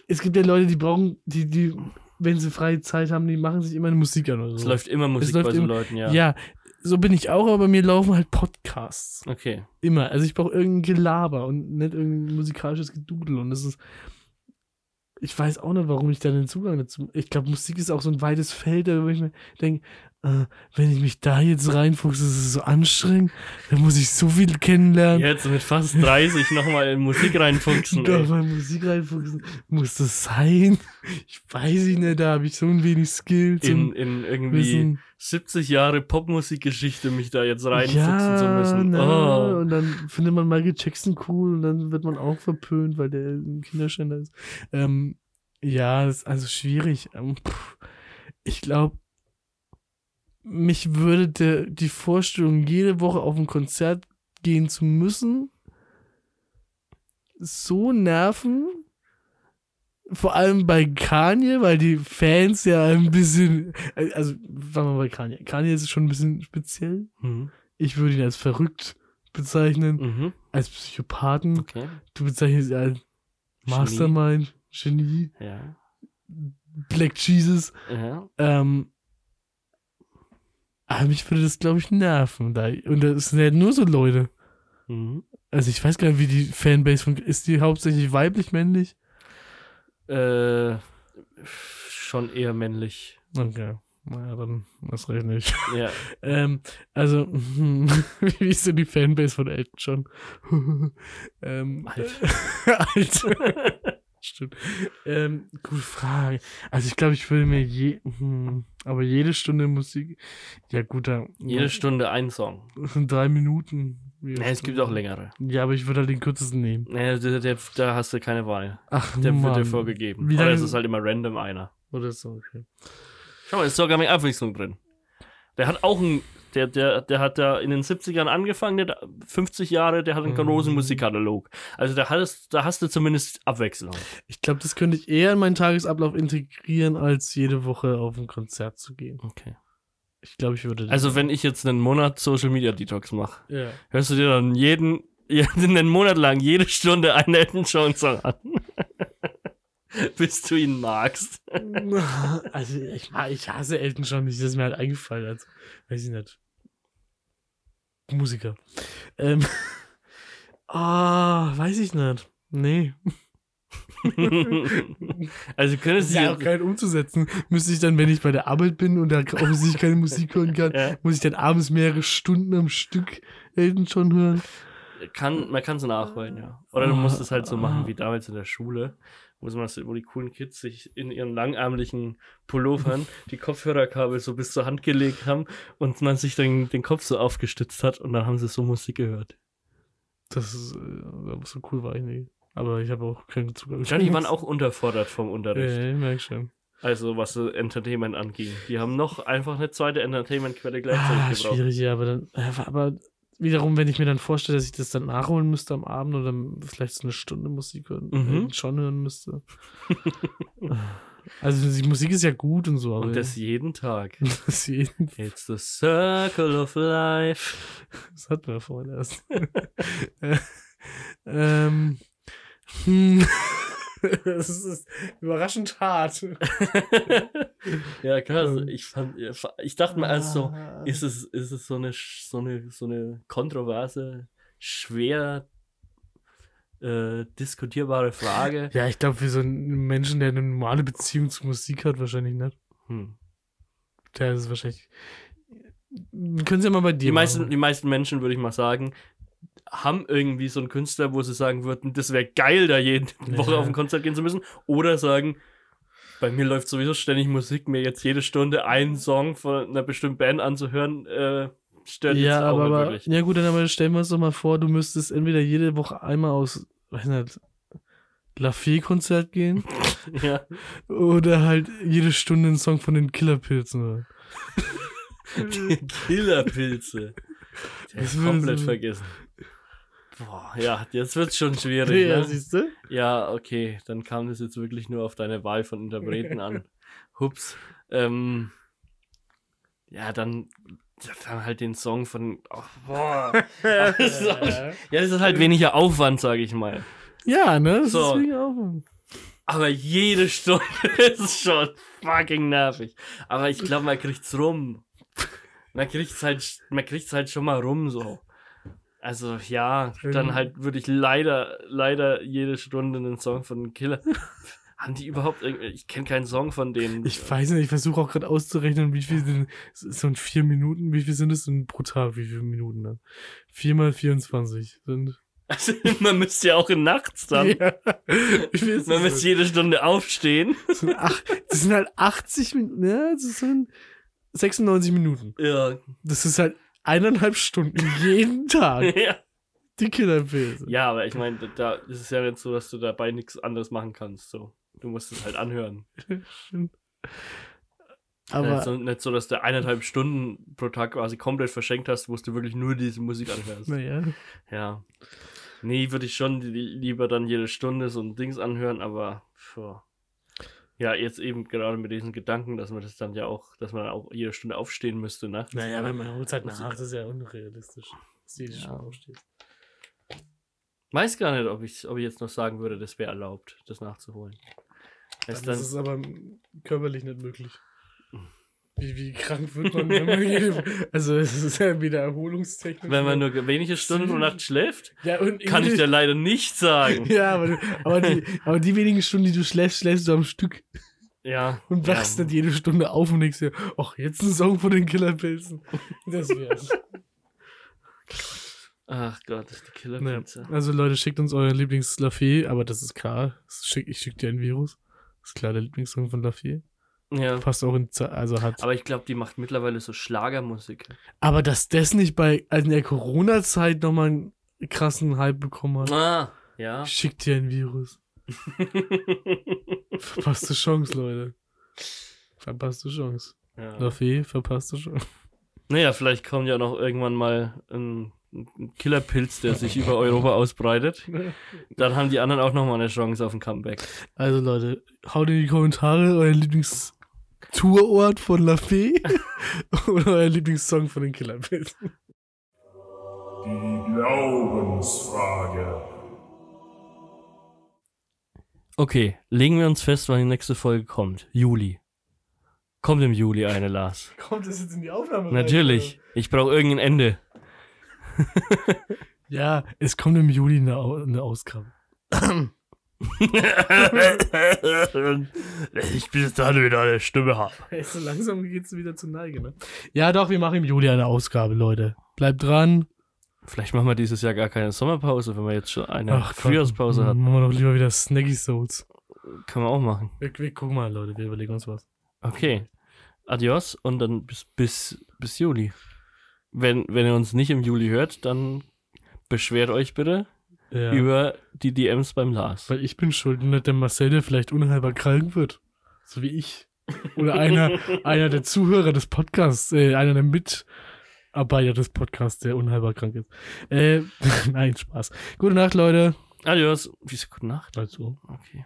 es gibt ja Leute, die brauchen, die, die, wenn sie freie Zeit haben, die machen sich immer eine Musik an oder Es so. läuft immer Musik läuft bei so Leuten, ja. ja. so bin ich auch, aber bei mir laufen halt Podcasts. Okay. Immer. Also ich brauche irgendein Gelaber und nicht irgendein musikalisches Gedudel. Und das ist. Ich weiß auch nicht, warum ich da den Zugang dazu. Ich glaube, Musik ist auch so ein weites Feld, da wo ich mir denke, äh, wenn ich mich da jetzt reinfuchse, ist es so anstrengend. Da muss ich so viel kennenlernen. Jetzt mit fast 30 nochmal in Musik reinfuchsen. Da ey. mal Musik reinfuchsen. Muss das sein? Ich weiß ich nicht, da habe ich so ein wenig Skills. In, in irgendwie Wissen. 70 Jahre Popmusikgeschichte mich da jetzt reinfuchsen ja, zu müssen. na, Oh. Und dann findet man Michael Jackson cool und dann wird man auch verpönt, weil der ein Kinderschänder ist. Ähm, ja, das ist also schwierig. Ähm, ich glaube, mich würde der, die Vorstellung, jede Woche auf ein Konzert gehen zu müssen, so nerven. Vor allem bei Kanye, weil die Fans ja ein bisschen. Also, fangen wir mal bei Kanye. Kanye ist schon ein bisschen speziell. Mhm. Ich würde ihn als verrückt bezeichnen, Mhm. als Psychopathen. Okay. Du bezeichnest ihn als Mastermind, Genie, Ja. Black Jesus. Ja. Ähm, aber mich würde das, glaube ich, nerven. Da. Und das sind ja nur so Leute. Mhm. Also ich weiß gar nicht, wie die Fanbase von. Ist die hauptsächlich weiblich, männlich? Äh, schon eher männlich. Okay. Naja, dann das recht nicht. Ja. ähm, also, wie ist denn die Fanbase von Elton John? ähm, Alt. Alt. Stimmt. Ähm, gute Frage. Also ich glaube, ich würde mir je, hm, aber jede Stunde Musik, ja gut, da Jede Stunde ein Song. drei Minuten. Ja, es gibt auch längere. Ja, aber ich würde halt den kürzesten nehmen. Ja, der, der, da hast du keine Wahl. Ach, Der wird dir Mann. vorgegeben. Wie Oder es ist halt immer random einer. Oder so, okay. Schau mal, ist sogar mehr Abwechslung drin. Der hat auch ein, der, der, der hat da in den 70ern angefangen, der hat 50 Jahre, der hat einen Mhm. großen Musikkatalog. Also da hast, da hast du zumindest Abwechslung. Ich glaube, das könnte ich eher in meinen Tagesablauf integrieren, als jede Woche auf ein Konzert zu gehen. Okay. Ich glaube, ich würde. Also wenn ich jetzt einen Monat Social Media Detox mache, ja. hörst du dir dann jeden, jeden einen Monat lang jede Stunde einen Elton John Song an. bis du ihn magst. Also ich, ich hasse Elton John nicht, das ist mir halt eingefallen. Also, weiß ich nicht. Musiker. Ähm, ah, weiß ich nicht. Nee. also ist du ja auch geil umzusetzen. Müsste ich dann, wenn ich bei der Arbeit bin und da offensichtlich keine Musik hören kann, Ja. muss ich dann abends mehrere Stunden am Stück Elton John hören. kann, man kann es nachholen, ja. Oder du musst es halt so machen wie damals in der Schule, wo, man, wo die coolen Kids sich in ihren langärmlichen Pullovern die Kopfhörerkabel so bis zur Hand gelegt haben und man sich dann den Kopf so aufgestützt hat und dann haben sie so Musik gehört. Das ist, äh, so cool war ich nicht. Aber ich habe auch keinen Zugang. Die waren auch unterfordert vom Unterricht. Ja, ich merke schon. Also was so Entertainment anging. Die haben noch einfach eine zweite Entertainment-Quelle gleichzeitig Ah, gebraucht. schwierig, ja, aber dann, ja, aber wiederum, wenn ich mir dann vorstelle, dass ich das dann nachholen müsste am Abend oder vielleicht so eine Stunde Musik hören, Mhm. äh, schon hören müsste. also die Musik ist ja gut und so, aber Und das jeden Tag. das, jeden, It's the circle of life. das hatten wir vorhin erst. Äh, ähm, hm, das ist überraschend hart. ja, krass. Ähm. Ich fand, ich dachte mir erst so, Ah. ist es, ist es so eine, so eine, so eine kontroverse, schwer äh, diskutierbare Frage? Ja, ich glaube, für so einen Menschen, der eine normale Beziehung zu Musik hat, wahrscheinlich nicht. Hm. Der ist wahrscheinlich. Können Sie ja mal bei dir Die meisten, machen. die meisten Menschen, würde ich mal sagen, haben irgendwie so einen Künstler, wo sie sagen würden, das wäre geil, da jede Woche Ja. auf ein Konzert gehen zu müssen. Oder sagen, bei mir läuft sowieso ständig Musik, mir jetzt jede Stunde einen Song von einer bestimmten Band anzuhören, äh, stört Ja, jetzt auch aber, wirklich. ja gut, dann aber stellen wir uns doch mal vor, du müsstest entweder jede Woche einmal aus, weiß nicht, La Fee-Konzert gehen Ja. oder halt jede Stunde einen Song von den Killerpilzen hören. Die Killerpilze. Das komplett so- vergessen. Boah, ja, jetzt wird's schon schwierig. Ja, ne? siehst du? Ja, okay, dann kam das jetzt wirklich nur auf deine Wahl von Interpreten an. Hups. Ähm, ja, dann, ja, dann halt den Song von. Oh, boah. ja, das ist halt weniger Aufwand, sage ich mal. Ja, ne? Das So. ist wegen Aufwand. Aber jede Stunde ist schon fucking nervig. Aber ich glaube, man kriegt's rum. Man kriegt's halt, man kriegt's halt schon mal rum so. Also ja, dann Ähm. halt würde ich leider, leider jede Stunde einen Song von Killer. Haben die überhaupt irgendwie, ich kenne keinen Song von denen. Ich weiß nicht, ich versuche auch gerade auszurechnen, wie viel sind, so in vier Minuten, wie viel sind es denn pro Tag, wie viele Minuten dann? Vier mal 24 sind. Also, man müsste ja auch in nachts dann. Ja. Man müsste jede Stunde aufstehen. Das sind, ach, das sind halt 80 Minuten, ja, das sind 96 Minuten. Ja. Das ist halt eineinhalb Stunden jeden Tag. ja. Die Killerpilze. Ja, aber ich meine, da ist es ja nicht so, dass du dabei nichts anderes machen kannst. So. Du musst es halt anhören. Aber Aber, so, nicht so, dass du eineinhalb Stunden pro Tag quasi komplett verschenkt hast, wo du wirklich nur diese Musik anhörst. naja. Ja. Nee, würde ich schon li- lieber dann jede Stunde so ein Dings anhören, aber pfuh. Ja, jetzt eben gerade mit diesen Gedanken, dass man das dann ja auch, dass man auch jede Stunde aufstehen müsste, ne? Naja, wenn man holt halt nach, das ist ja unrealistisch. Dass du jede Ja. Stunde aufstehst. Weiß gar nicht, ob ich, ob ich jetzt noch sagen würde, das wäre erlaubt, das nachzuholen. Dann dann, ist es aber körperlich nicht möglich. Wie, wie krank wird man, wenn man jede, Also, es ist ja wieder Erholungstechnik. wenn man nur wenige Stunden pro Nacht schläft, ja, und kann ich dir leider nicht sagen. Ja, aber, du- aber, die, aber die wenigen Stunden, die du schläfst, schläfst du am Stück Ja. und wachst ja, nicht jede Stunde auf und denkst dir, ach, jetzt ein Song von den Killerpilzen. Das wär's. Ach Gott, die. Killerpilze. Also Leute, schickt uns euer Lieblings-Lafayette, aber das ist klar. Schick, ich schicke dir ein Virus. Das ist klar der Lieblingssong von Lafayette. Ja. Passt auch in also hat. Aber ich glaube, die macht mittlerweile so Schlagermusik. Aber dass das nicht bei also in der Corona-Zeit nochmal einen krassen Hype bekommen hat. Ah, ja. Ich schick dir ein Virus. Verpasste Chance, Leute. Verpasste Chance. ja. Lafayette, verpasste Chance. Naja, vielleicht kommt ja noch irgendwann mal ein, Killerpilz, der sich über Europa ausbreitet. Dann haben die anderen auch nochmal eine Chance auf ein Comeback. Also Leute, haut in die Kommentare euer Lieblings-Tourort von Lafayette oder euer Lieblingssong von den Killerpilzen. Die Glaubensfrage. Okay, legen wir uns fest, wann die nächste Folge kommt. Juli. Kommt im Juli eine, Lars. Kommt das jetzt in die Aufnahme? Natürlich. Ich brauche irgendein Ende. Ja, es kommt im Juli eine, Au eine Ausgabe. ich bis dann wieder eine Stimme habe. So langsam geht's wieder zur Neige, ne? Ja, doch, wir machen im Juli eine Ausgabe, Leute. Bleibt dran. Vielleicht machen wir dieses Jahr gar keine Sommerpause, wenn wir jetzt schon eine Ach. Frühjahrspause hatten. Machen wir doch lieber wieder Snacky Souls. Können wir auch machen. Wir, wir gucken mal, Leute, wir überlegen uns was. Okay. Adios und dann bis, bis, bis Juli. Wenn, wenn ihr uns nicht im Juli hört, dann beschwert euch bitte Ja. über die DMs beim Lars. Weil ich bin schuld nicht der Marcel, der vielleicht unheilbar krank wird. So wie ich. Oder einer, einer der Zuhörer des Podcasts, äh, einer der Mitarbeiter des Podcasts, der unheilbar krank ist. Äh, nein, Spaß. Gute Nacht, Leute. Adios. Wieso gute Nacht? Also. Okay.